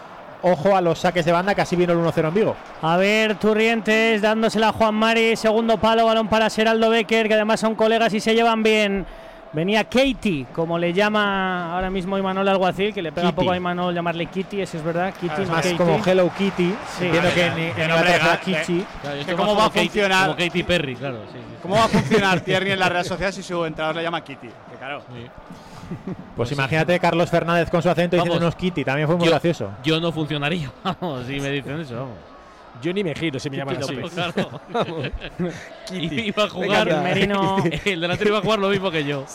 Ojo a los saques de banda, que así vino el 1-0 en Vigo.
A ver, Turrientes dándosela a Juan Mari, segundo palo, balón para Seraldo Becker, que además son colegas y se llevan bien. Venía Katie, como le llama ahora mismo Imanol Alguacil, que le pega
Kitty.
poco a Imanol llamarle Kitty, eso es verdad. Kitty,
Es
no
más
Katie.
como Hello Kitty.
Sí.
Entiendo que en, en
no brega,
es Kichi.
Claro,
que cómo va a funcionar-
Como Katy Perry, claro. sí, sí.
¿Cómo va a funcionar Tierney en la Real Sociedad si su entrenador le llama Kitty? Que claro.
Pues imagínate Carlos Fernández con su acento
Vamos.
diciéndonos Kitty, también fue muy
Yo-
gracioso.
Yo no funcionaría, vamos, si me dicen eso, vamos.
Yo ni me giro si me llaman así.
Claro.
Kitty.
iba a jugar.
Venga, Merino.
El delantero iba a jugar lo mismo que yo.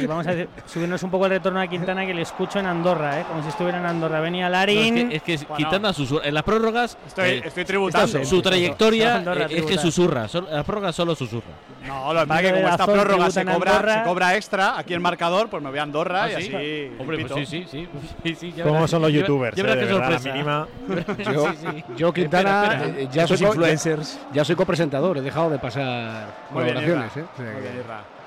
Y vamos a subirnos un poco el retorno a Quintana, que le escucho en Andorra, ¿eh? como si estuviera en Andorra. Venía
No,
Larín.
es que, es que es- Quintana susurra. En las prórrogas.
Estoy-
eh,
estoy tributando.
Su trayectoria
Andorra
eh, es que susurra. en las prórrogas solo susurra.
No, lo que pasa es que como esta prórroga se cobra, se cobra extra aquí en marcador, pues me voy a Andorra
¿Ah,
y
sí?
así.
Hombre, pues sí, sí, sí. sí, sí,
¿Cómo
verás-
son los youtubers? Eh,
sorpresa.
mínima.
Yo, yo, Quintana,
Espera, espera.
eh, ya soy,
influencers.
ya soy copresentador, he dejado de pasar
Muy bien,
colaboraciones.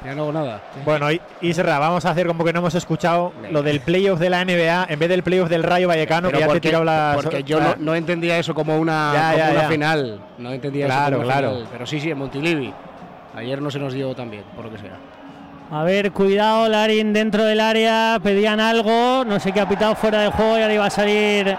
Ya no hago nada.
Bueno, y- Isra, vamos a hacer como que no hemos escuchado lo del playoff de la NBA en vez del playoff del Rayo Vallecano,
Pero
que ya te he
porque,
tirado la.
porque yo
la-
no, no entendía eso como una,
Ya,
como
ya,
una
ya.
final. No entendía
Claro,
eso como una
claro.
final. Pero sí, sí, en Montilivi. Ayer no se nos dio tan bien, por lo que sea.
A ver, cuidado, Larín dentro del área. Pedían algo. No sé qué ha pitado fuera del juego y ahora iba a salir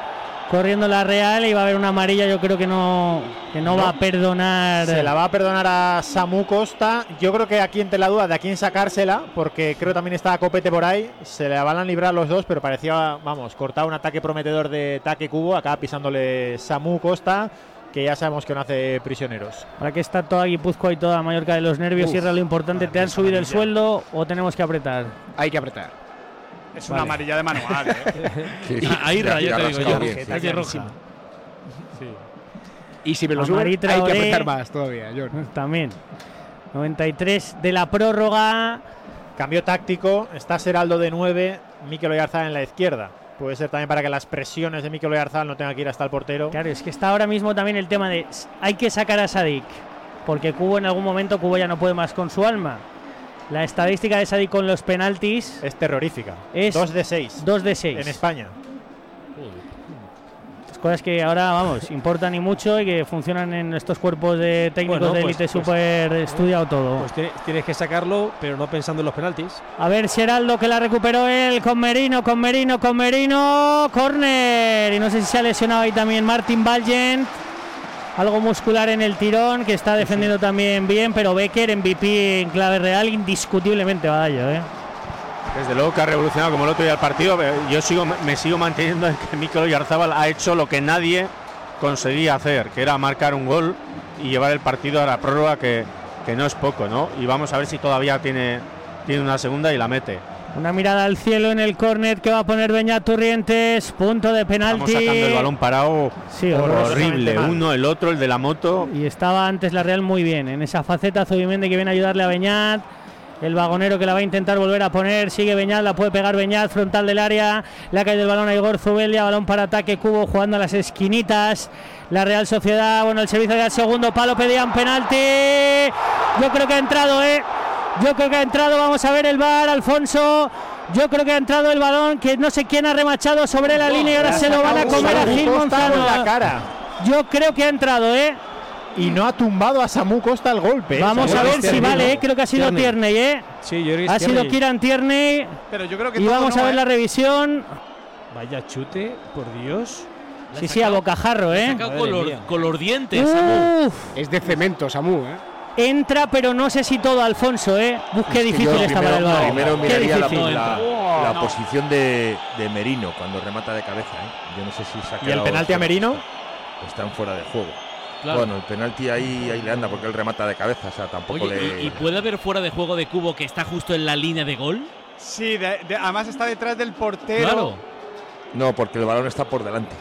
corriendo la Real y va a haber una amarilla. Yo creo que no, que no, va a perdonar.
Se la va a perdonar a Samu Costa. Yo creo que aquí entre la duda de a quién sacársela, porque creo que también está Copete por ahí. Se le van a librar los dos, pero parecía, vamos, cortar un ataque prometedor de Taque Cubo. Acá pisándole Samu Costa, que ya sabemos que no hace prisioneros.
Ahora que está toda Guipúzcoa y toda Mallorca de los nervios,
Uf,
y era lo importante, ¿te han subido el sueldo o tenemos que apretar?
Hay que apretar.
Es una amarilla de manual, ¿eh?
Sí,
Ah, Ahí,
le ha-
Ra, ya
le ha
te digo yo.
bien,
Es
sí.
roja.
Y si me lo suben, hay que apretar más todavía, John.
También. 93 de la prórroga.
Cambio táctico, está Seraldo de 9, Mikel Oyarzabal en la izquierda. Puede ser también para que las presiones de Mikel Oyarzabal no tengan que ir hasta el portero.
Claro, es que está ahora mismo también el tema de hay que sacar a Sadik, porque Cubo en algún momento Cubo ya no puede más con su alma. La estadística de Sadik con los penaltis
Es terrorífica.
Es
2 de 6
2 de 6.
en España.
Cosas que ahora, vamos, importan y mucho y que funcionan en estos cuerpos de técnicos
Bueno,
de
pues-
élite
pues-
súper estudiado todo.
Pues tiene- tienes que sacarlo, pero no pensando en los penaltis.
A ver, Geraldo que la recuperó él con Merino, con Merino, con Merino. Corner. Y no sé si se ha lesionado ahí también Martin Valgent. Algo muscular en el tirón, que está defendiendo también bien, pero Becker MVP en clave real, indiscutiblemente Badallo, ¿eh?
Desde luego que ha revolucionado como el otro día el partido. Yo sigo, me sigo manteniendo en que Mikel Oyarzabal ha hecho lo que nadie conseguía hacer, que era marcar un gol y llevar el partido a la prórroga, que, que no es poco, ¿no? Y vamos a ver si todavía tiene, tiene una segunda y la mete.
Una mirada al cielo en el córner que va a poner Beñat Turrientes, punto de penalti.
Estamos sacando el balón parado
Sí,
horrible. Uno, el otro, el de la moto.
Y estaba antes la Real muy bien. En esa faceta Zubimendi que viene a ayudarle a Beñat. El vagonero que la va a intentar volver a poner. Sigue Beñat, la puede pegar Beñat, frontal del área. Le ha caído el balón a Igor Zubelia. Balón para ataque Cubo jugando a las esquinitas. La Real Sociedad, bueno, el servicio del segundo palo pedían penalti. Yo creo que ha entrado, ¿eh? Yo creo que ha entrado. Vamos a ver el bar, Alfonso. Yo creo que ha entrado el balón, que no sé quién ha remachado sobre la línea y ahora se lo van a comer a Gil Monzano.
en la cara.
Yo creo que ha entrado, ¿eh?
Y no ha tumbado a Samu Costa el golpe. ¿eh?
Vamos a ver si vale, ¿eh? creo que ha sido Tierney, ¿eh?
Sí, yo creo que
Ha sido. Kieran Tierney.
Pero yo creo que
Y vamos
no,
a ver
¿eh?
la revisión.
Vaya chute, por Dios.
Sí, sí, a bocajarro, ¿eh?
Color dientes, Samu.
Es de cemento, Samu, ¿eh?
Entra, pero no sé si todo, Alfonso, ¿eh? Uf, qué difícil
Yo
está para el
primero, miraría la,
Oh,
la
no.
posición de, de Merino cuando remata de cabeza. ¿eh? Yo no sé si se ha
¿Y el penalti a. Merino?
Están fuera de juego.
Claro.
Bueno, el penalti ahí, ahí le anda porque él remata de cabeza. O sea, tampoco
Oye,
le.
¿y, y puede haber fuera de juego de Cubo que está justo en la línea de gol?
Sí, de- de- además está detrás del portero.
Claro.
No, porque el balón está por delante.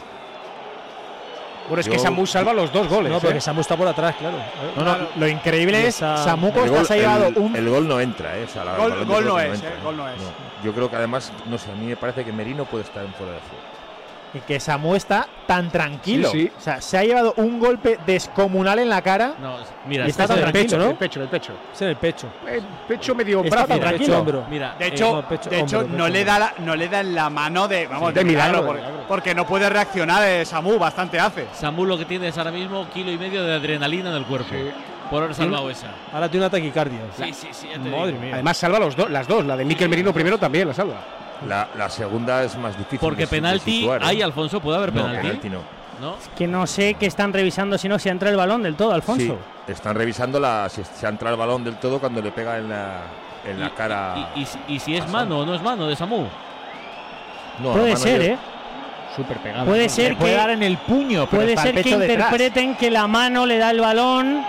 Bueno, es que Samu salva los dos goles.
No, porque
¿eh?
Samu está por atrás, claro.
No, no, lo increíble es
esa-
Samu
El
Costa se ha llevado
el-
un
el gol no entra, ¿eh? O sea, la-
Gol- gol
creo
no
que
es,
entra,
¿eh? Gol no es.
Yo creo que además, no sé, a mí me parece que Merino puede estar en fuera de juego.
Y que Samu está tan tranquilo.
Sí, sí.
O sea, se ha llevado un golpe descomunal en la cara.
No, mira,
Y está
Es
tan
en el
tranquilo,
pecho, ¿no?
El pecho, el pecho.
Es en el pecho.
El pecho medio
Está
brazo.
Pecho,
tranquilo.
hombro.
mira,
De
eh,
hecho,
no, pecho,
de hecho
hombro,
no,
pecho,
le da la, no le da en la mano de. Vamos,
Sí, de milagro, de
porque,
milagro.
porque no puede reaccionar eh, Samu, bastante hace.
Samu lo que tiene es ahora mismo kilo y medio de adrenalina en el cuerpo. Por haber salvado esa.
Ahora tiene una taquicardia.
Sí, sí, sí, ya te
Madre
digo.
mía.
Además salva los dos, las dos. La de Miquel Merino primero también la salva.
La, la segunda es más difícil.
Porque
de si-
penalti
situar, ¿eh?
hay, Alfonso, ¿puede haber
No,
penalti?
no.
Que no sé qué están revisando si no se entra el balón del todo, Alfonso.
Sí, están revisando la, si se ha entrado el balón del todo cuando le pega en la, en la cara.
Y, y- y si es mano o no es mano de Samu.
No,
Puede ser, ¿eh?
Súper pegado.
Puede
Le
ser
puede
que
dar en el puño, pero
puede ser que
detrás.
interpreten que la mano le da el balón.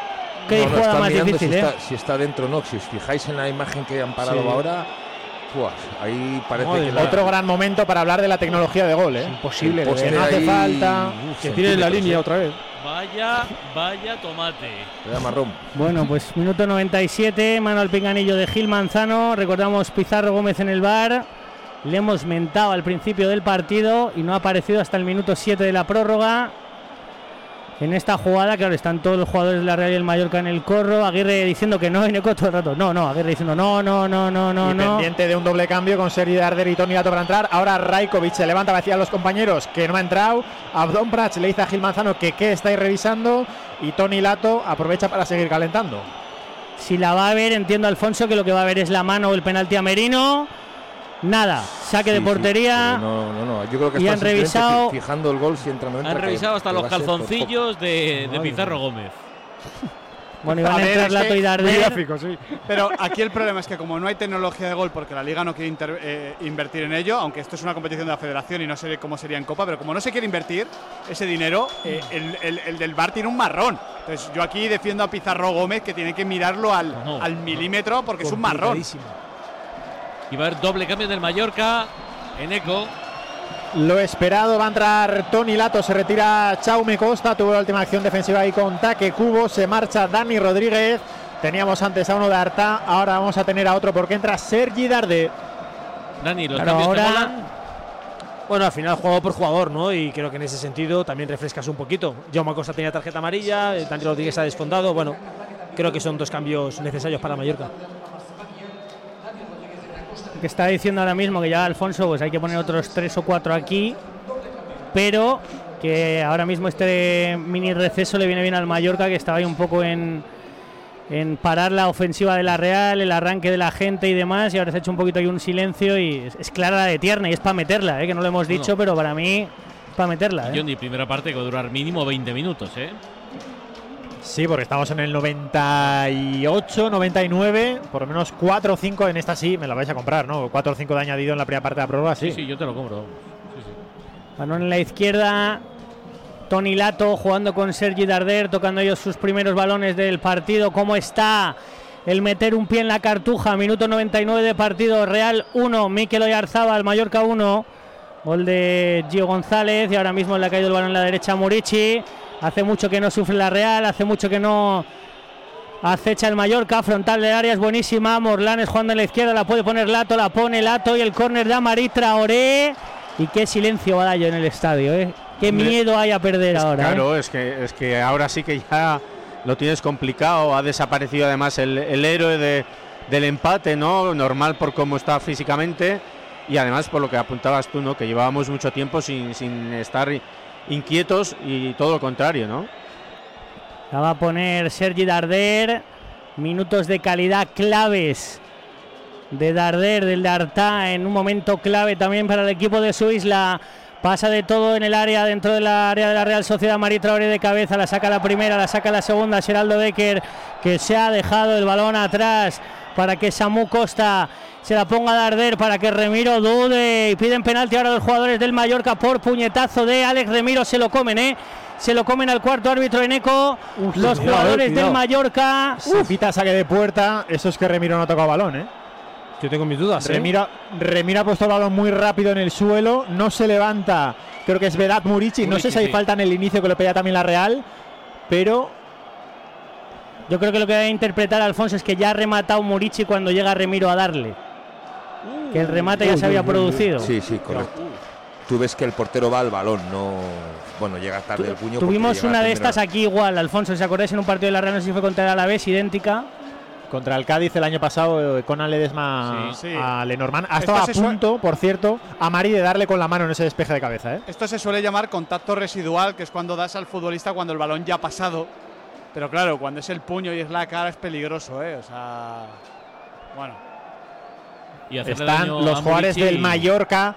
Que
No, no,
jugada
están
más
mirando
difícil,
si,
¿eh?
está, si está dentro o no. Si os fijáis en la imagen que han parado
Sí.
ahora, ahí parece
Madre
que la-
Otro gran momento para hablar de la tecnología de gol, ¿eh?
Imposible.
el
que no hace
ahí,
falta,
uf,
Que tiene la línea otra vez.
Vaya, vaya tomate.
Marrón.
Bueno, pues minuto 97, mano al pinganillo de Gil Manzano. Recordamos Pizarro Gómez en el bar. Le hemos mentado al principio del partido y no ha aparecido hasta el minuto 7 de la prórroga. En esta jugada, claro, están todos los jugadores de la Real y el Mallorca en el corro. Aguirre diciendo que no, y Neco todo el rato. No, no, Aguirre diciendo no, no, no, no, no,
y
no.
pendiente de un doble cambio con Sergi Darder y Tony Lato para entrar. Ahora Raikovic se levanta, va a decir a los compañeros que no ha entrado. Abdón Prats le dice a Gil Manzano que qué estáis revisando. Y Tony Lato aprovecha para seguir calentando.
Si la va a ver, entiendo Alfonso que lo que va a ver es la mano o el penalti a Merino. Nada, saque de
Sí,
portería.
no, no, no. Yo creo que
Y
están
han revisado-
fi- fijando el gol si entra no entra.
Han
que-
revisado hasta
que
los calzoncillos de, Pizarro Gómez.
Bueno, iban
A
a
ver,
entrar Lato y Darder.
Gráfico, sí.
Pero aquí el problema es que como no hay tecnología de gol porque la liga no quiere inter- eh, invertir en ello, aunque esto es una competición de la federación y no sé cómo sería en Copa, pero como no se quiere invertir ese dinero, eh, el, el- el del bar tiene un marrón. Entonces yo aquí defiendo a Pizarro Gómez que tiene que mirarlo al,
No.
al milímetro porque es un marrón.
Y va a haber doble cambio del Mallorca en Eco.
Lo esperado va a entrar Tony Lato, se retira Chaume Costa, tuvo la última acción defensiva ahí con Taque Cubo, se marcha Dani Rodríguez. Teníamos antes a uno de Arta, ahora vamos a tener a otro porque entra Sergi Darde.
Dani, los
Claro,
cambios
ahora-.
Bueno, al final jugador por jugador, ¿no? Y creo que en ese sentido también refrescas un poquito. Jaume Costa tenía tarjeta amarilla, Dani Rodríguez ha desfondado. Bueno, creo que son dos cambios necesarios para Mallorca.
Que está diciendo ahora mismo que ya Alfonso, pues hay que poner otros tres o cuatro aquí, pero que ahora mismo este mini receso le viene bien al Mallorca, que estaba ahí un poco en, en parar la ofensiva de la Real, el arranque de la gente y demás, y ahora se ha hecho un poquito ahí un silencio y es, es clara la de tierna y es para meterla, ¿eh? que no lo hemos dicho,
No.
pero para mí es para meterla. ¿eh?
Johnny, primera parte que va a durar mínimo 20 minutos, ¿eh?
Sí, porque estamos en el 98, 99, por lo menos 4 o 5 en esta sí, me la vais a comprar, ¿no? 4 o 5 de añadido en la primera parte de la prueba, sí.
Sí, sí, yo te lo compro. Sí, sí.
Balón en la izquierda. Tony Lato jugando con Sergi Darder, tocando ellos sus primeros balones del partido. ¿Cómo está el meter un pie en la cartuja? Minuto 99 de partido. Real 1, Mikel Oyarzábal, Mallorca 1. Gol de Gio González y ahora mismo le ha caído el balón en la derecha a Murici. Hace mucho que no sufre la Real, hace mucho que no acecha el Mallorca. Frontal de área es buenísima. Morlanes jugando en la izquierda, la puede poner Lato, la pone Lato y el córner de Amarit Traoré. Y qué silencio Badallo en el estadio, ¿eh? Qué miedo hay a perder
Es-
ahora. ¿eh?
Claro, es, que, es que ahora sí que ya lo tienes complicado. Ha desaparecido además el, el héroe de- del empate, ¿no? Normal por cómo está físicamente. Y además por lo que apuntabas tú, ¿no? Que llevábamos mucho tiempo sin, sin estar inquietos y todo lo contrario, ¿no?
La va a poner Sergi Darder. Minutos de calidad claves de Darder, del Dartá, en un momento clave también para el equipo de su isla. Pasa de todo en el área, dentro del área de la Real Sociedad. María Traoré de cabeza, la saca la primera, la saca la segunda. Geraldo Becker, que se ha dejado el balón atrás para que Samu Costa se la ponga a Darder, para que Remiro dude. Y piden penalti ahora los jugadores del Mallorca por puñetazo de Alex Remiro. Se lo comen, ¿eh? Se lo comen al cuarto árbitro en eco. los
cuidado,
jugadores
cuidado.
del Mallorca.
Se pita saque de puerta, eso es que Remiro no ha tocado balón, ¿eh?
Yo tengo mis dudas. ¿eh?
Remiro, Remiro ha puesto el balón muy rápido en el suelo, no se levanta. Creo que es Vedat Murici. no sé si hay
sí.
falta en el inicio que lo pedía también la Real, pero
Yo creo que lo que debe interpretar Alfonso es que ya ha rematado Murici cuando llega Remiro a darle. Que el remate ya se había producido.
Sí, sí, correcto. Tú ves que el portero va al balón, no. Bueno, llega tarde el puño.
Tuvimos una de estas aquí igual, Alfonso, ¿se acordáis en un partido de la Real? No sé si fue contra el Alavés, idéntica.
contra el Cádiz el año pasado eh, con Ledesma
Sí, sí.
a Lenormand. Ha
Esto
estado a
se suele-
punto, por cierto, a Mari de darle con la mano en ese despeje de cabeza. ¿eh?
Esto se suele llamar contacto residual, que es cuando das al futbolista cuando el balón ya ha pasado. Pero claro, cuando es el puño y es la cara es peligroso, ¿eh? O sea. Bueno.
Y
Están los jugadores del Mallorca.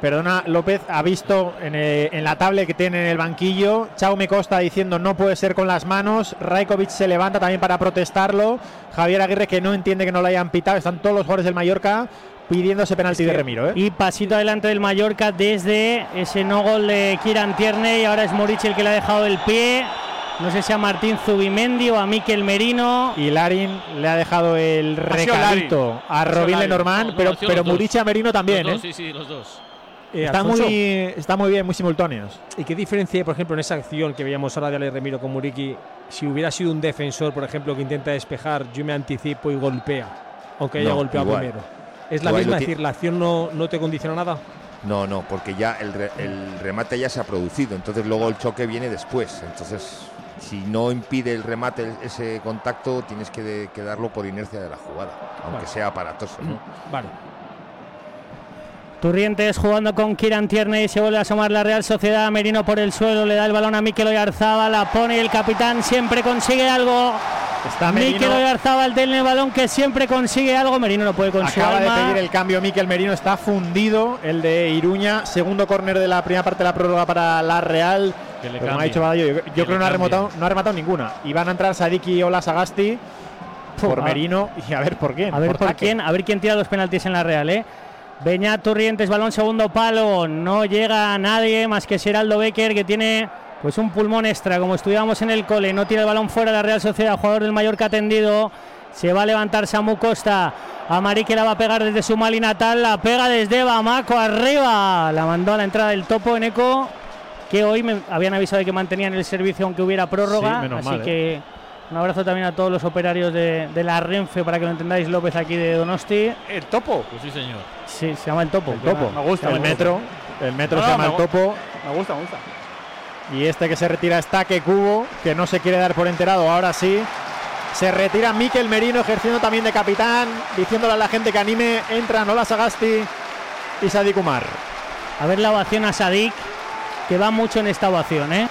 Perdona, López ha visto en, eh, en la tablet que tiene en el banquillo. Chaume Costa diciendo no puede ser con las manos. Raikovic se levanta también para protestarlo. Javier Aguirre que no entiende que no lo hayan pitado. Están todos los jugadores del Mallorca pidiendo ese penalti de Remiro. ¿eh?
Y pasito adelante del Mallorca desde ese no gol de Kiran Tierney. Ahora es Murici el que le ha dejado el pie. No sé si a Martín Zubimendi o a Miquel Merino.
Y Larin le ha dejado el recadito a Robin. Lenormand,
No, no,
pero, pero
los dos.
Murici a Merino también.
Los dos,
¿eh?
Sí, sí, los dos.
Eh,
Está
Alfonso,
muy, está muy bien, muy simultáneos.
¿Y qué diferencia hay, por ejemplo, en esa acción que veíamos ahora de Ale Remiro con Muriqui? Si hubiera sido un defensor, por ejemplo, que intenta despejar, yo me anticipo y golpea, aunque haya
No,
golpeado
igual.
primero. ¿Es la
Igual
misma? Es decir, ¿la acción no, no te condiciona nada?
No, no, porque ya el, re- el remate ya se ha producido, entonces luego el choque viene después. Entonces, si no impide el remate ese contacto, tienes que, de- que darlo por inercia de la jugada, aunque
Vale.
sea aparatoso. ¿no?
Vale.
Turrientes jugando con Kiran Tierney. Se vuelve a asomar la Real Sociedad. Merino por el suelo. Le da el balón a Mikel Oyarzabal. La pone y el capitán siempre consigue algo.
Está
Mikel
Merino.
Oyarzabal tiene el balón que siempre consigue algo. Merino no puede con su
Acaba de pedir el cambio Miquel Merino, está fundido el de Iruña, segundo córner de la primera parte de la prórroga para la Real.
Que le
Pero me ha
cambie.
dicho Badallo, yo, yo
Que
creo que no ha, rematado, no ha rematado ninguna. Y van a entrar Sadik y Ola Sagasti por Merino y a ver por quién.
A ver por,
Taque.
quién, a ver quién tira los penaltis en la Real, ¿eh? Beñat Turrientes, balón segundo palo, no llega a nadie más que Geraldo Becker que tiene pues un pulmón extra, como estudiábamos en el cole, no tira el balón fuera la Real Sociedad, jugador del Mallorca atendido, se va a levantar Samu Costa, a Mari que la va a pegar desde su Mali natal, la pega desde Bamako arriba, la mandó a la entrada del topo en eco, que hoy me habían avisado de que mantenían el servicio aunque hubiera prórroga,
Sí, menos
así
mal, ¿eh?
que un abrazo también a todos los operarios de, de la Renfe para que lo entendáis, López aquí de Donosti.
¿El topo?
Pues sí, señor.
Sí, se llama el topo.
El topo.
Me gusta,
el metro. El metro
No,
se llama el topo.
Me gusta, me gusta.
Y este que se retira es Taque Cubo, que no se quiere dar por enterado, ahora sí. Se retira Miquel Merino, ejerciendo también de capitán, diciéndole a la gente que anime. Entran Ola Sagasti y Sadik Umar.
A ver la ovación a Sadik, que va mucho en esta ovación, ¿eh?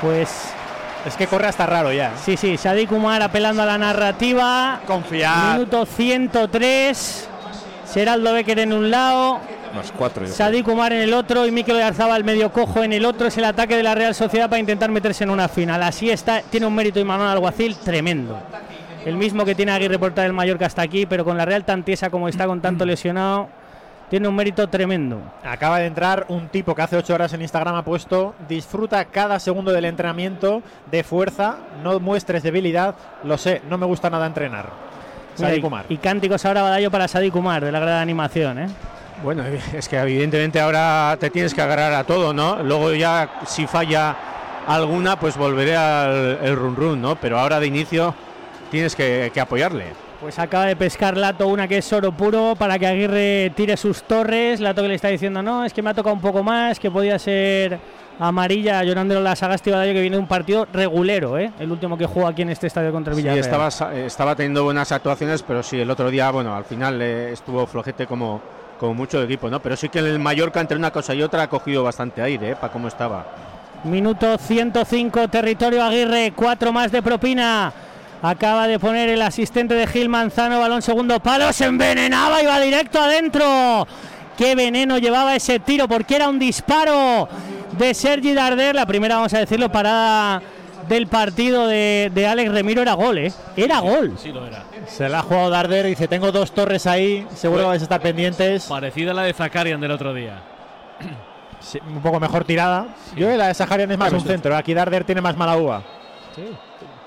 Pues
Es que corre hasta raro ya. ¿eh?
sí, sí, Sadik Umar apelando a la narrativa.
Confiar.
Minuto 103. Geraldo Becker en un lado,
Más cuatro.
Sadik Umar en el otro y Mikel Oyarzabal medio cojo en el otro. Es el ataque de la Real Sociedad para intentar meterse en una final. Así está, tiene un mérito Imanol Alguacil tremendo. El mismo que tiene Aguirre por traer el Mallorca hasta aquí, pero con la Real tan tiesa como está, con tanto lesionado, tiene un mérito tremendo.
Acaba de entrar un tipo que hace ocho horas en Instagram ha puesto disfruta cada segundo del entrenamiento de fuerza, no muestres debilidad, lo sé, no me gusta nada entrenar.
Mira,
Sadik
y- cánticos ahora Badallo para Sadik Umar, de la gran animación, ¿eh?
Bueno, es que evidentemente ahora te tienes que agarrar a todo, ¿no? Luego ya si falla alguna, pues volveré al el run run, ¿no? Pero ahora de inicio tienes que, que apoyarle.
Pues acaba de pescar Lato una que es oro puro para que Aguirre tire sus torres. Lato que le está diciendo, no, es que me ha tocado un poco más, que podía ser amarilla, llorándolo la Sagasti Badallo, que viene de un partido regulero, ¿eh? El último que jugó aquí en este estadio contra el
Sí,
Villarreal.
estaba, sa- estaba teniendo buenas actuaciones, pero sí, el otro día, bueno, al final eh, estuvo flojete como, como mucho el equipo, ¿no? Pero sí que en el Mallorca, entre una cosa y otra, ha cogido bastante aire, ¿eh? Para cómo estaba.
Minuto 105, territorio Aguirre, cuatro más de propina. Acaba de poner el asistente de Gil Manzano, balón segundo palo, se envenenaba y va directo adentro. Qué veneno llevaba ese tiro, porque era un disparo de Sergi Darder. La primera, vamos a decirlo, parada del partido de, de Alex Remiro era gol, ¿eh? Era gol.
Sí, lo era.
Se la ha jugado Darder, dice, tengo dos torres ahí, seguro que vais a estar pendientes.
Parecida a la de Zakarian del otro día.
Sí, un poco mejor tirada. Yo la de Saharian es más un centro, aquí Darder tiene más mala uva.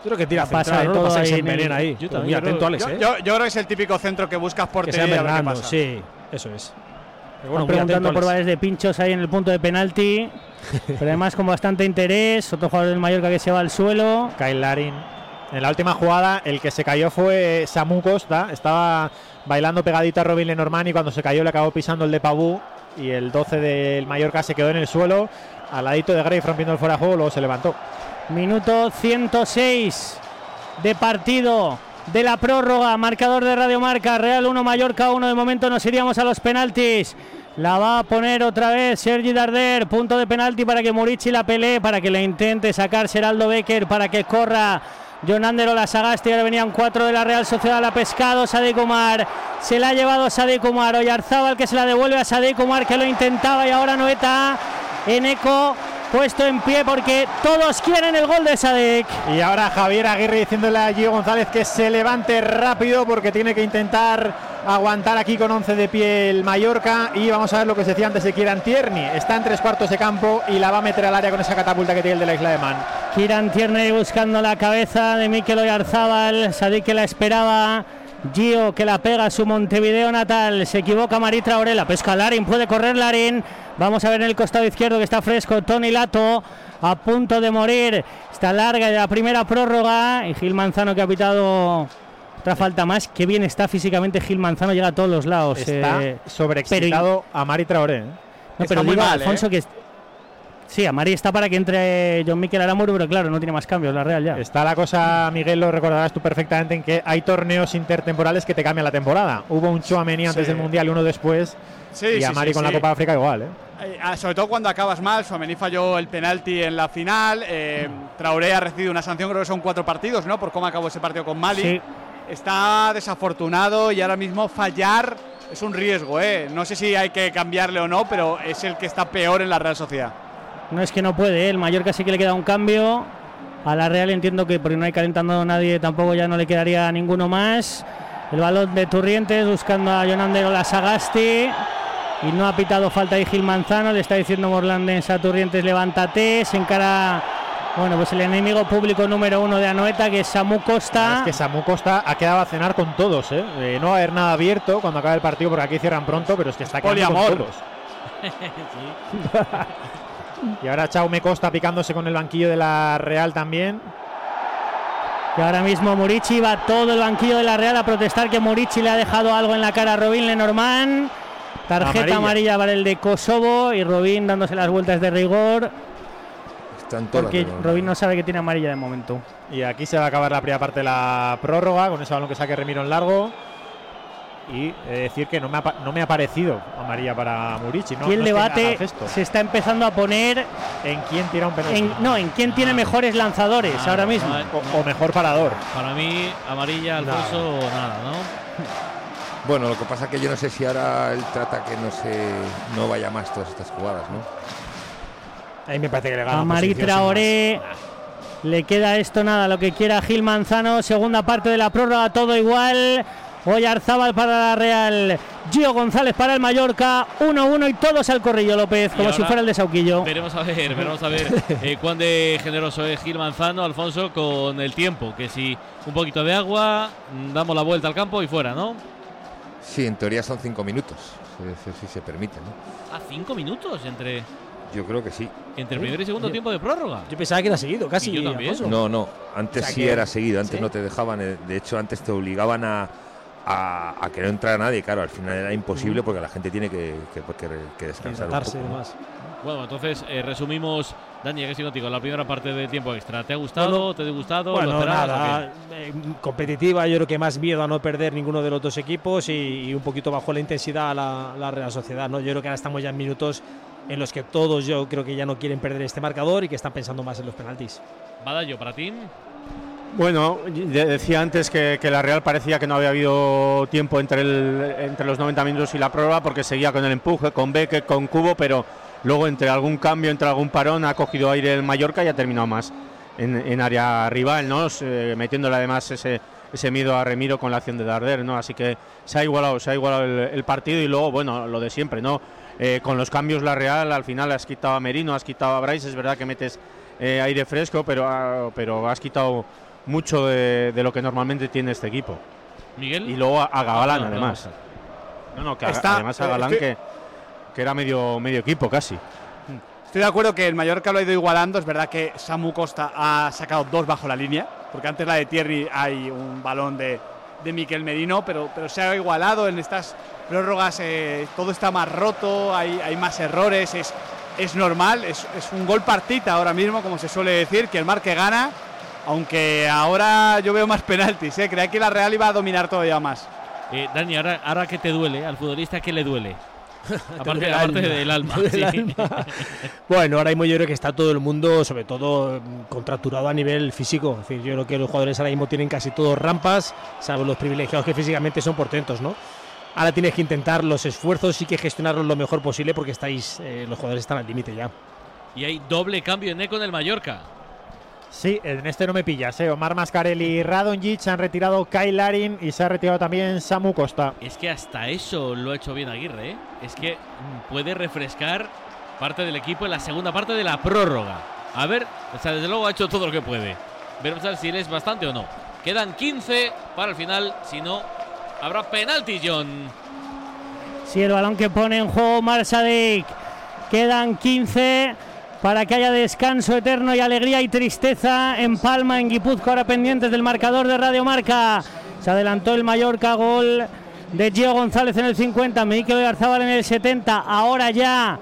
Creo que tira
pasa
central,
de
¿no?
todo
Pasa que
ahí
se
en el-
envenena ahí.
Yo
Muy
también
atento,
creo-
Alex,
Yo,
¿eh?
yo- yo creo que es el típico centro que buscas
Que
portería
sea
pasa.
sí, eso es. Pero
preguntando
atento,
por bares de pinchos ahí en el punto de penalti. pero además con bastante interés. Otro jugador del Mallorca que se va al suelo.
Kyle Larin. En la última jugada, el que se cayó fue Samu Costa. Estaba bailando pegadito a Robin Lenormand y cuando se cayó le acabó pisando el de Pabú. Y el 12 del Mallorca se quedó en el suelo, al ladito de Grey rompiendo el fuera de juego, luego se levantó.
Minuto 106 de partido de la prórroga. Marcador de Radio Marca. Real 1, Mallorca 1. De momento nos iríamos a los penaltis. La va a poner otra vez Sergi Darder. Punto de penalti para que Murici la pelee, para que le intente sacar Seraldo Becker, para que corra Jonander o la Sagasti. Ahora venían cuatro de la Real Sociedad. La pescado Sadik Umar. Se la ha llevado Sadik Umar. Oyarzábal que se la devuelve a Sadik Umar que lo intentaba y ahora Noeta en eco puesto en pie porque todos quieren el gol de Sadek.
Y ahora Javier Aguirre diciéndole a Gio González que se levante rápido porque tiene que intentar aguantar aquí con 11 de pie el Mallorca. Y vamos a ver lo que se decía antes de Kieran Tierney. Está en tres cuartos de campo y la va a meter al área con esa catapulta que tiene el de la isla de Man.
Kieran Tierney buscando la cabeza de Mikel Oyarzábal. Sadik que la esperaba. Gio que la pega a su Montevideo natal. Se equivoca Maritra Orela. Pesca Larin. Puede correr Larin. Vamos a ver en el costado izquierdo que está fresco Tony Lato. A punto de morir. Está larga ya la primera prórroga. Y Gil Manzano que ha pitado otra falta más. Qué bien está físicamente Gil Manzano. Llega a todos los lados.
Está
eh,
sobreexcitado a Mari Traoré. ¿eh?
No,
Está
pero
muy
digo,
mal, ¿eh?
Alfonso, que. Sí, Amari está para que entre John Mikel Aramuro, pero claro, no tiene más cambios la Real ya.
Está la cosa, Miguel, lo recordarás tú perfectamente, en que hay torneos intertemporales que te cambian la temporada. Hubo un Chouameni antes
Sí.
del Mundial y uno después.
Sí,
y
sí,
a Mari
sí,
con
sí.
la Copa de África igual, ¿eh?
Eh, ah, sobre todo cuando acabas mal, Suamení falló el penalti en la final, eh, Traoré ha recibido una sanción, creo que son cuatro partidos, ¿no? Por cómo acabó ese partido con Mali.
Sí.
Está desafortunado y ahora mismo fallar es un riesgo, ¿eh? No sé si hay que cambiarle o no, pero es el que está peor en la Real Sociedad.
No es que no puede, ¿eh? el Mallorca sí que le queda un cambio. A la Real entiendo que porque no hay calentando nadie, tampoco ya no le quedaría ninguno más. El balón de Turrientes buscando a Jonander la Sagasti. Y no ha pitado falta ahí Gil Manzano. Le está diciendo Morlandens a Turrientes, levántate. Se encara, bueno, pues el enemigo público número uno de Anoeta, que es Samu Costa.
Es que Samu Costa ha quedado a cenar con todos, ¿eh? Eh, No va a haber nada abierto cuando acabe el partido porque aquí cierran pronto, pero es que está quedando con todos. Y ahora Chaume Costa picándose con el banquillo de la Real también.
Y ahora mismo Murici va todo el banquillo de la Real a protestar que Murici le ha dejado algo en la cara a Robin Lenormand. Tarjeta
Amarilla.
amarilla. para el de Kosovo y Robin dándose las vueltas de rigor
Están todas.
porque Robin no sabe que tiene amarilla de momento.
Y aquí se va a acabar la primera parte de la prórroga con ese balón que saque Remiro en largo. Y he de decir que no me ha, no me ha parecido amarilla para Murici. No,
y el
no es
debate
gesto.
se está empezando a poner
en quién tira un penalti.
en, no, en quién tiene mejores lanzadores
Ah,
ahora
no,
mismo.
no,
O, o mejor parador.
Para mí, amarilla, Alfonso, nada, ¿no?
Bueno, lo que pasa que yo no sé si ahora él trata que no se no vaya más todas estas jugadas, ¿no?
A mí me parece que le gana.
A Mari
posición sin
Traoré le queda esto nada, lo que quiera Gil Manzano. Segunda parte de la prórroga, todo igual. Oyarzábal para la Real, Gio González para el Mallorca, 1-1 y todos al corrillo López, como si fuera el de Sauquillo.
Veremos a ver, veremos a ver eh, cuán de generoso es Gil Manzano, Alfonso, con el tiempo. Que si un poquito de agua, mm, damos la vuelta al campo y fuera, ¿no?
Sí, en teoría son cinco minutos, si, si- si se permite, ¿no?
A cinco minutos entre,
Yo creo que sí.
entre primer y segundo tiempo de prórroga.
Yo pensaba que era seguido, casi.
Y yo también.
No, no, antes
O sea
sí
que-
era seguido, antes
¿sí?
no te dejaban, eh, de hecho antes te obligaban a, a, a que no entrara nadie, claro, al final era imposible porque la gente tiene que, que, que- que descansar un
demás.
Bueno, entonces eh, resumimos, Dani, que estoy contigo, la primera parte del tiempo extra. ¿Te ha gustado?
Bueno,
¿Te ha disgustado? ¿Lo
Bueno, nada, eh, competitiva, yo creo que más miedo a no perder ninguno de los dos equipos y, y un poquito bajo la intensidad a la, la Real Sociedad. ¿no? Yo creo que ahora estamos ya en minutos en los que todos yo creo que ya no quieren perder este marcador y que están pensando más en los penaltis.
Badallo, para ti.
Bueno, de- decía antes que, la Real parecía que no había habido tiempo entre, el- entre los 90 minutos y la prueba porque seguía con el empuje, con Beque, con Cubo, pero luego entre algún cambio, entre algún parón, ha cogido aire el Mallorca y ha terminado más en, área rival, ¿no? Se- metiéndole además ese, ese miedo a Remiro con la acción de Darder, ¿no? Así que se ha igualado, se ha igualado el, partido y luego, bueno, lo de siempre, ¿no? Eh, con los cambios la Real al final has quitado a Merino, has quitado a Bryce, es verdad que metes eh, aire fresco, pero, pero has quitado mucho de, de lo que normalmente tiene este equipo.
Miguel.
Y luego a, a Galán,
No, no,
además. No, no, que a-
Está-
además a
eh,
Galán
estoy-
que, que era medio, medio equipo casi.
Estoy de acuerdo que el Mallorca lo ha ido igualando. Es verdad que Samu Costa ha sacado dos bajo la línea, porque antes la de Thierry hay un balón de, de Miquel Merino, pero, pero se ha igualado en estas prórrogas. eh, todo está más roto, hay, hay más errores, es, es normal, es, es un gol partita ahora mismo, como se suele decir, que el mar que gana. Aunque ahora yo veo más penaltis, ¿eh? creía que la Real iba a dominar todavía más.
Eh, Dani, ahora, ahora que te duele, al futbolista, ¿qué le duele? aparte
alma,
del alma. sí.
Bueno, ahora mismo yo creo que está todo el mundo, sobre todo mm, contracturado a nivel físico. Es decir, yo creo que los jugadores ahora mismo tienen casi todos rampas, salvo los privilegiados que físicamente son portentos, ¿no? Ahora tienes que intentar los esfuerzos y que gestionarlos lo mejor posible porque estáis, eh, los jugadores están al límite ya.
Y hay doble cambio en Eco en el Mallorca.
Sí, en este no me pillas. ¿eh? Omar Mascarelli y Radonjic se han retirado Kyle Larin y se ha retirado también Samu Costa.
Es que hasta eso lo ha hecho bien Aguirre. ¿eh? Es que puede refrescar parte del equipo en la segunda parte de la prórroga. A ver, o sea, desde luego ha hecho todo lo que puede. Veremos a ver si es bastante o no. Quedan 15 para el final. Si no, habrá penalti, John.
Sí, el balón que pone en juego Marsadik. Quedan 15 para que haya descanso eterno y alegría y tristeza en Palma, en Guipúzcoa, ahora pendientes del marcador de Radio Marca. Se adelantó el Mallorca, gol de Gio González en el 50, Mikel Garzábal en el 70, ahora ya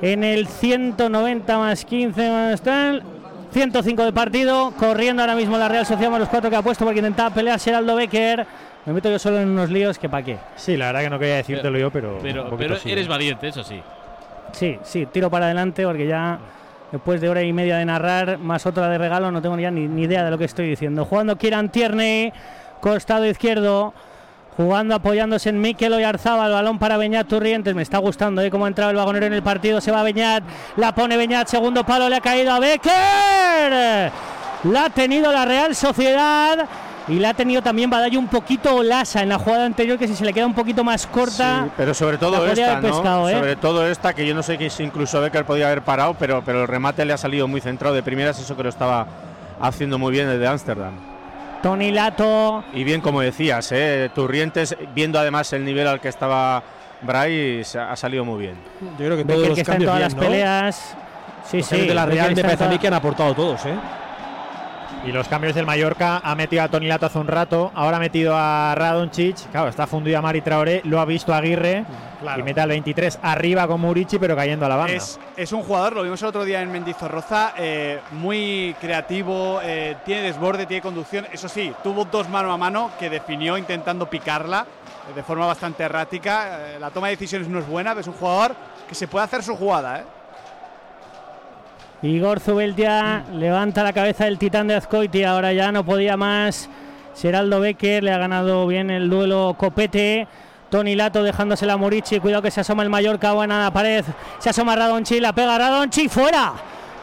en el 190 más 15 más tal. 105 de partido, corriendo ahora mismo la Real Sociedad más los cuatro que ha puesto porque intentaba pelear Geraldo Becker. Me meto yo solo en unos líos que pa' qué.
Sí, la verdad que no quería decírtelo yo, pero. un
Pero, pero
sí,
eres valiente, eso sí.
Sí, sí, tiro para adelante porque ya después de hora y media de narrar, más otra de regalo, no tengo ya ni, ni idea de lo que estoy diciendo. Jugando Kieran Tierney, costado izquierdo, jugando apoyándose en Mikel Oyarzaba, el balón para Beñat Turrientes. Me está gustando ¿eh? cómo ha entrado el vagonero en el partido. Se va Beñat, la pone Beñat, segundo palo, le ha caído a Becker. La ha tenido la Real Sociedad. Y la ha tenido también Badallo un poquito Olasa en la jugada anterior, que si se le queda un poquito más corta.
Sí, pero sobre todo esta,
haber
¿no?
pescado, ¿eh?
Sobre todo esta, que yo no sé que si incluso Becker podía haber parado, pero, pero el remate le ha salido muy centrado de primeras, eso que lo estaba haciendo muy bien desde Ámsterdam.
Tony Lato.
Y bien, como decías, ¿eh? Turrientes, viendo además el nivel al que estaba Bryce, ha salido muy bien.
Yo creo que
Becker
todos los
que está en todas
bien,
las
¿no?
peleas. Sí,
Los
sí.
de la
Becker
Real me parece a mí que han aportado todos, ¿eh?
Y los cambios del Mallorca ha metido a Tony Lato hace un rato, ahora ha metido a Radončić, claro, está fundido a Mari Traoré, lo ha visto Aguirre y mete al 23 arriba con Murici pero cayendo a la banda.
Es, es un jugador, lo vimos el otro día en Mendizorroza, eh, muy creativo, eh, tiene desborde, tiene conducción. Eso sí, tuvo dos mano a mano que definió intentando picarla eh, de forma bastante errática. Eh, la toma de decisiones no es buena, pero es un jugador que se puede hacer su jugada. ¿eh?
Igor Zubeldia levanta la cabeza del titán de Azcoiti. Ahora ya no podía más. Geraldo Becker le ha ganado bien el duelo Copete. Tony Lato dejándose la Murici. Cuidado que se asoma el Mallorca. Buena la pared. Se asoma Radonchi. La pega Radonchi. Fuera.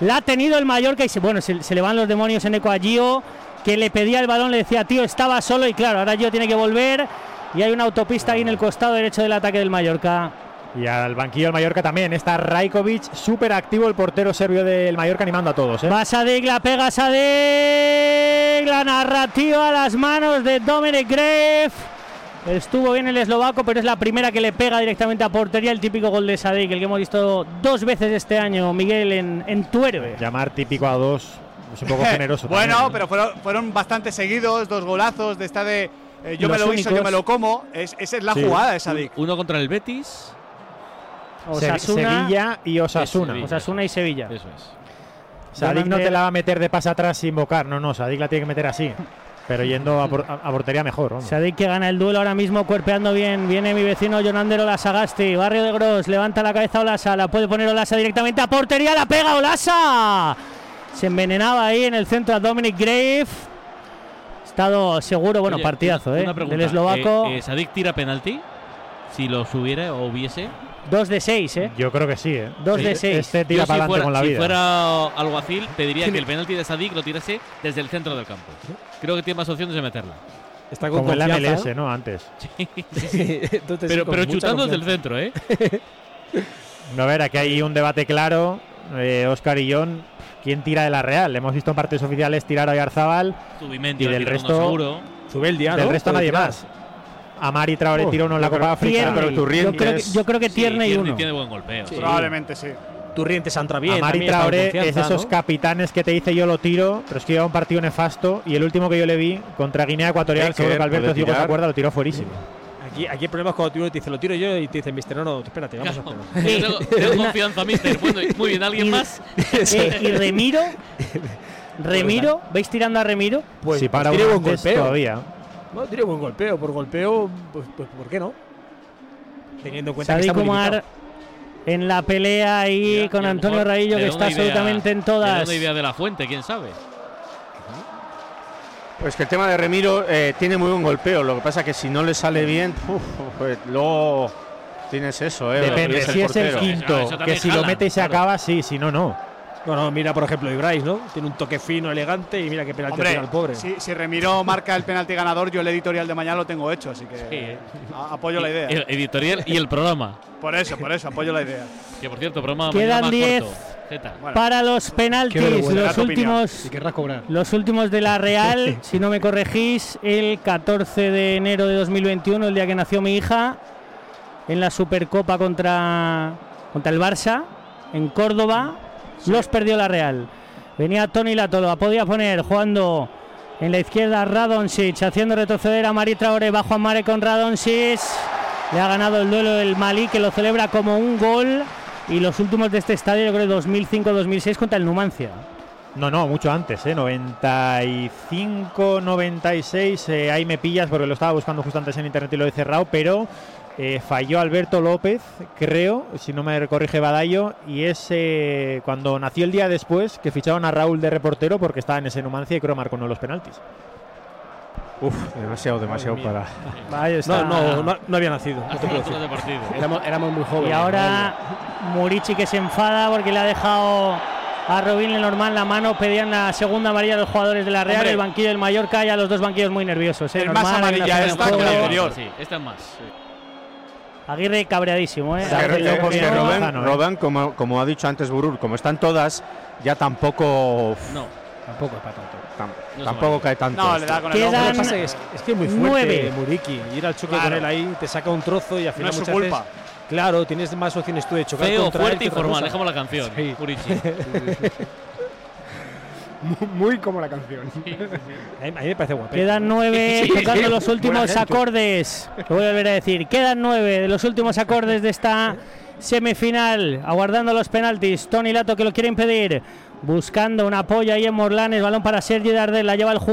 La ha tenido el Mallorca. Y se, bueno, se, se le van los demonios en eco a Gio. Que le pedía el balón. Le decía, tío, estaba solo. Y claro, ahora Gio tiene que volver. Y hay una autopista ahí en el costado derecho del ataque del Mallorca.
Y al banquillo del Mallorca también está Rajkovic, súper activo el portero serbio del Mallorca animando a todos. ¿eh?
Va Sadik, la pega Sadik. La narrativa a las manos de Dominic Gref. Estuvo bien el eslovaco, pero es la primera que le pega directamente a portería. El típico gol de Sadik, el que hemos visto dos veces este año, Miguel, en, en Tuerbe.
Llamar típico a dos es un poco generoso.
bueno,
también,
pero fueron, fueron bastante seguidos, dos golazos de esta de eh, yo me lo hizo, yo me lo como. Es, esa es la
Sí.
jugada de Sadik.
Uno contra el Betis.
Se- Sevilla y Osasuna.
Sevilla.
Osasuna y Sevilla.
Eso es.
Sadik no te la va a meter de pase atrás sin invocar, no, no, Sadik la tiene que meter así. Pero yendo a, por- a- a portería mejor.
Sadik que gana el duelo ahora mismo, cuerpeando bien. Viene mi vecino Jonander Olasagasti. Barrio de Gros, levanta la cabeza Olasa. La puede poner Olasa directamente a portería. La pega Olasa. Se envenenaba ahí en el centro a Dominic Grave. Estado seguro, bueno,
Oye,
partidazo,
una-
¿eh?
una pregunta.
Del eslovaco.
Eh, eh, ¿Sadik tira penalti? Si lo subiera o hubiese.
2 de 6, ¿eh?
Yo creo que sí, ¿eh?
Dos
Sí,
de seis.
Este tira
Yo, si
para adelante
fuera,
con la
si
vida.
fuera alguacil, pediría que el penalti de Sadik lo tirase desde el centro del campo. Creo que tiene más opciones de meterla.
Está con
Como en la. MLS, ¿no? Antes.
Entonces,
pero
con
pero chutando desde el centro, ¿eh?
No, a ver, aquí hay un debate claro eh, Oscar y John, ¿quién tira de la Real? Hemos visto en partidos oficiales tirar a
Zubimendi
y del resto,
seguro.
Zubeldia,
del
¿no?
resto
Puede
nadie
tirar.
más. Amari Traoré
Oh,
tiró uno en la Copa África.
Tierney.
pero Turrientes-
yo, creo que, yo creo que
Sí,
Tierney
Tierney
uno.
tiene buen golpeo. sí.
Probablemente sí.
Turrientes entra bien.
Amari Traoré es
confianza,
esos
¿no?
capitanes que te dice yo lo tiro, pero es que lleva un partido nefasto y el último que yo le vi contra Guinea Ecuatorial, seguro que Alberto se acuerda, lo tiró fuerísimo.
Aquí, aquí el problema es cuando tú te dice lo tiro yo y te dicen, mister, no, no, espérate, vamos a
Claro.
hacerlo.
Tengo, tengo confianza, mister. Bueno, muy bien, ¿alguien más?
Eh, y Remiro, Remiro, ¿veis tirando a Remiro?
Pues,
si para
pues tiene
uno
buen
antes,
golpeo.
todavía.
No, tiene buen golpeo. Por golpeo, pues, pues ¿por qué no? Teniendo en cuenta que
Sadik
está muy
Umar
limitado.
en la pelea ahí
Mira,
con Antonio Raillo, que está
idea-
absolutamente en todas.
una idea de la fuente, quién sabe.
Pues que el tema de Remiro eh, tiene muy buen golpeo. Lo que pasa que si no le sale bien, uf, pues luego tienes eso, ¿eh?
Depende,
Es
si es el quinto,
también
que si lo mete y se
claro.
acaba, sí, si no, no.
No, no, mira por ejemplo Ibrais, ¿no? Tiene un toque fino, elegante y mira qué penalti
Hombre,
tira el pobre.
si, si Remiro marca el penalti ganador, yo el editorial de mañana lo tengo hecho, así que
Sí.
a- apoyo la idea.
El editorial y el programa.
Por eso, por eso, apoyo la idea.
Que por cierto, programa
Quedan
mañana más
10
corto. Zeta.
Bueno,
Para los penaltis, los últimos, los últimos de la Real, si no me corregís, el 14 de enero de 2021, el día que nació mi hija, en la Supercopa contra, contra el Barça, en Córdoba, los perdió la Real. Venía Tony Latolo, podía poner jugando en la izquierda Radonsic, haciendo retroceder a Mari Traoré bajo a Mare con Radonsic. Le ha ganado el duelo el Malí, que lo celebra como un gol. Y los últimos de este estadio, yo creo 2005-2006 contra el Numancia.
No, no, mucho antes, ¿eh? 95, 96, eh, ahí me pillas porque lo estaba buscando justo antes en internet y lo he cerrado, pero eh, falló Alberto López, creo, si no me corrige Badallo, y es eh, cuando nació el día después que ficharon a Raúl de reportero porque estaba en ese Numancia y creo marcó uno de los penaltis.
Uf, demasiado, demasiado para.
Ahí está.
No, no, no, no había nacido. No te
Hasta
puedo
las
decir.
horas de partido.
Éramos, éramos muy jóvenes.
Y ahora Murici que se enfada porque le ha dejado a Robin Lenormand la mano. Pedían la segunda amarilla de los jugadores de la Real,
Hombre.
el banquillo del Mallorca y a los dos banquillos muy nerviosos. ¿eh?
Es más amarilla esta que la anterior.
Sí, esta es más.
Aguirre cabreadísimo, ¿eh? No.
Lozano, ¿eh?
Robben, como, como ha dicho antes Burur, como están todas, ya tampoco
No,
Tampoco es para tanto.
tam-
No
tampoco cae tanto.
No, le da con el
Quedan-
es, es que es muy fuerte
Nueve.
Muriki. Ir al choque
Claro.
con él ahí, te saca un trozo y al
No
final
es su culpa.
veces. Claro, tienes más opciones tú de chocar
feo,
contra él
fuerte
que
y formal. Dejamos la canción.
Sí.
Urichi.
Muy como la canción.
A mí, a mí me parece guapo.
Quedan nueve
Sí,
tocando
sí.
los últimos acordes. Lo voy a volver a decir. Quedan nueve de los últimos acordes de esta semifinal. Aguardando los penaltis. Tony Lato que lo quiere impedir. Buscando un apoyo ahí en Morlanes. Balón para Sergio Dardel. La lleva el jugador.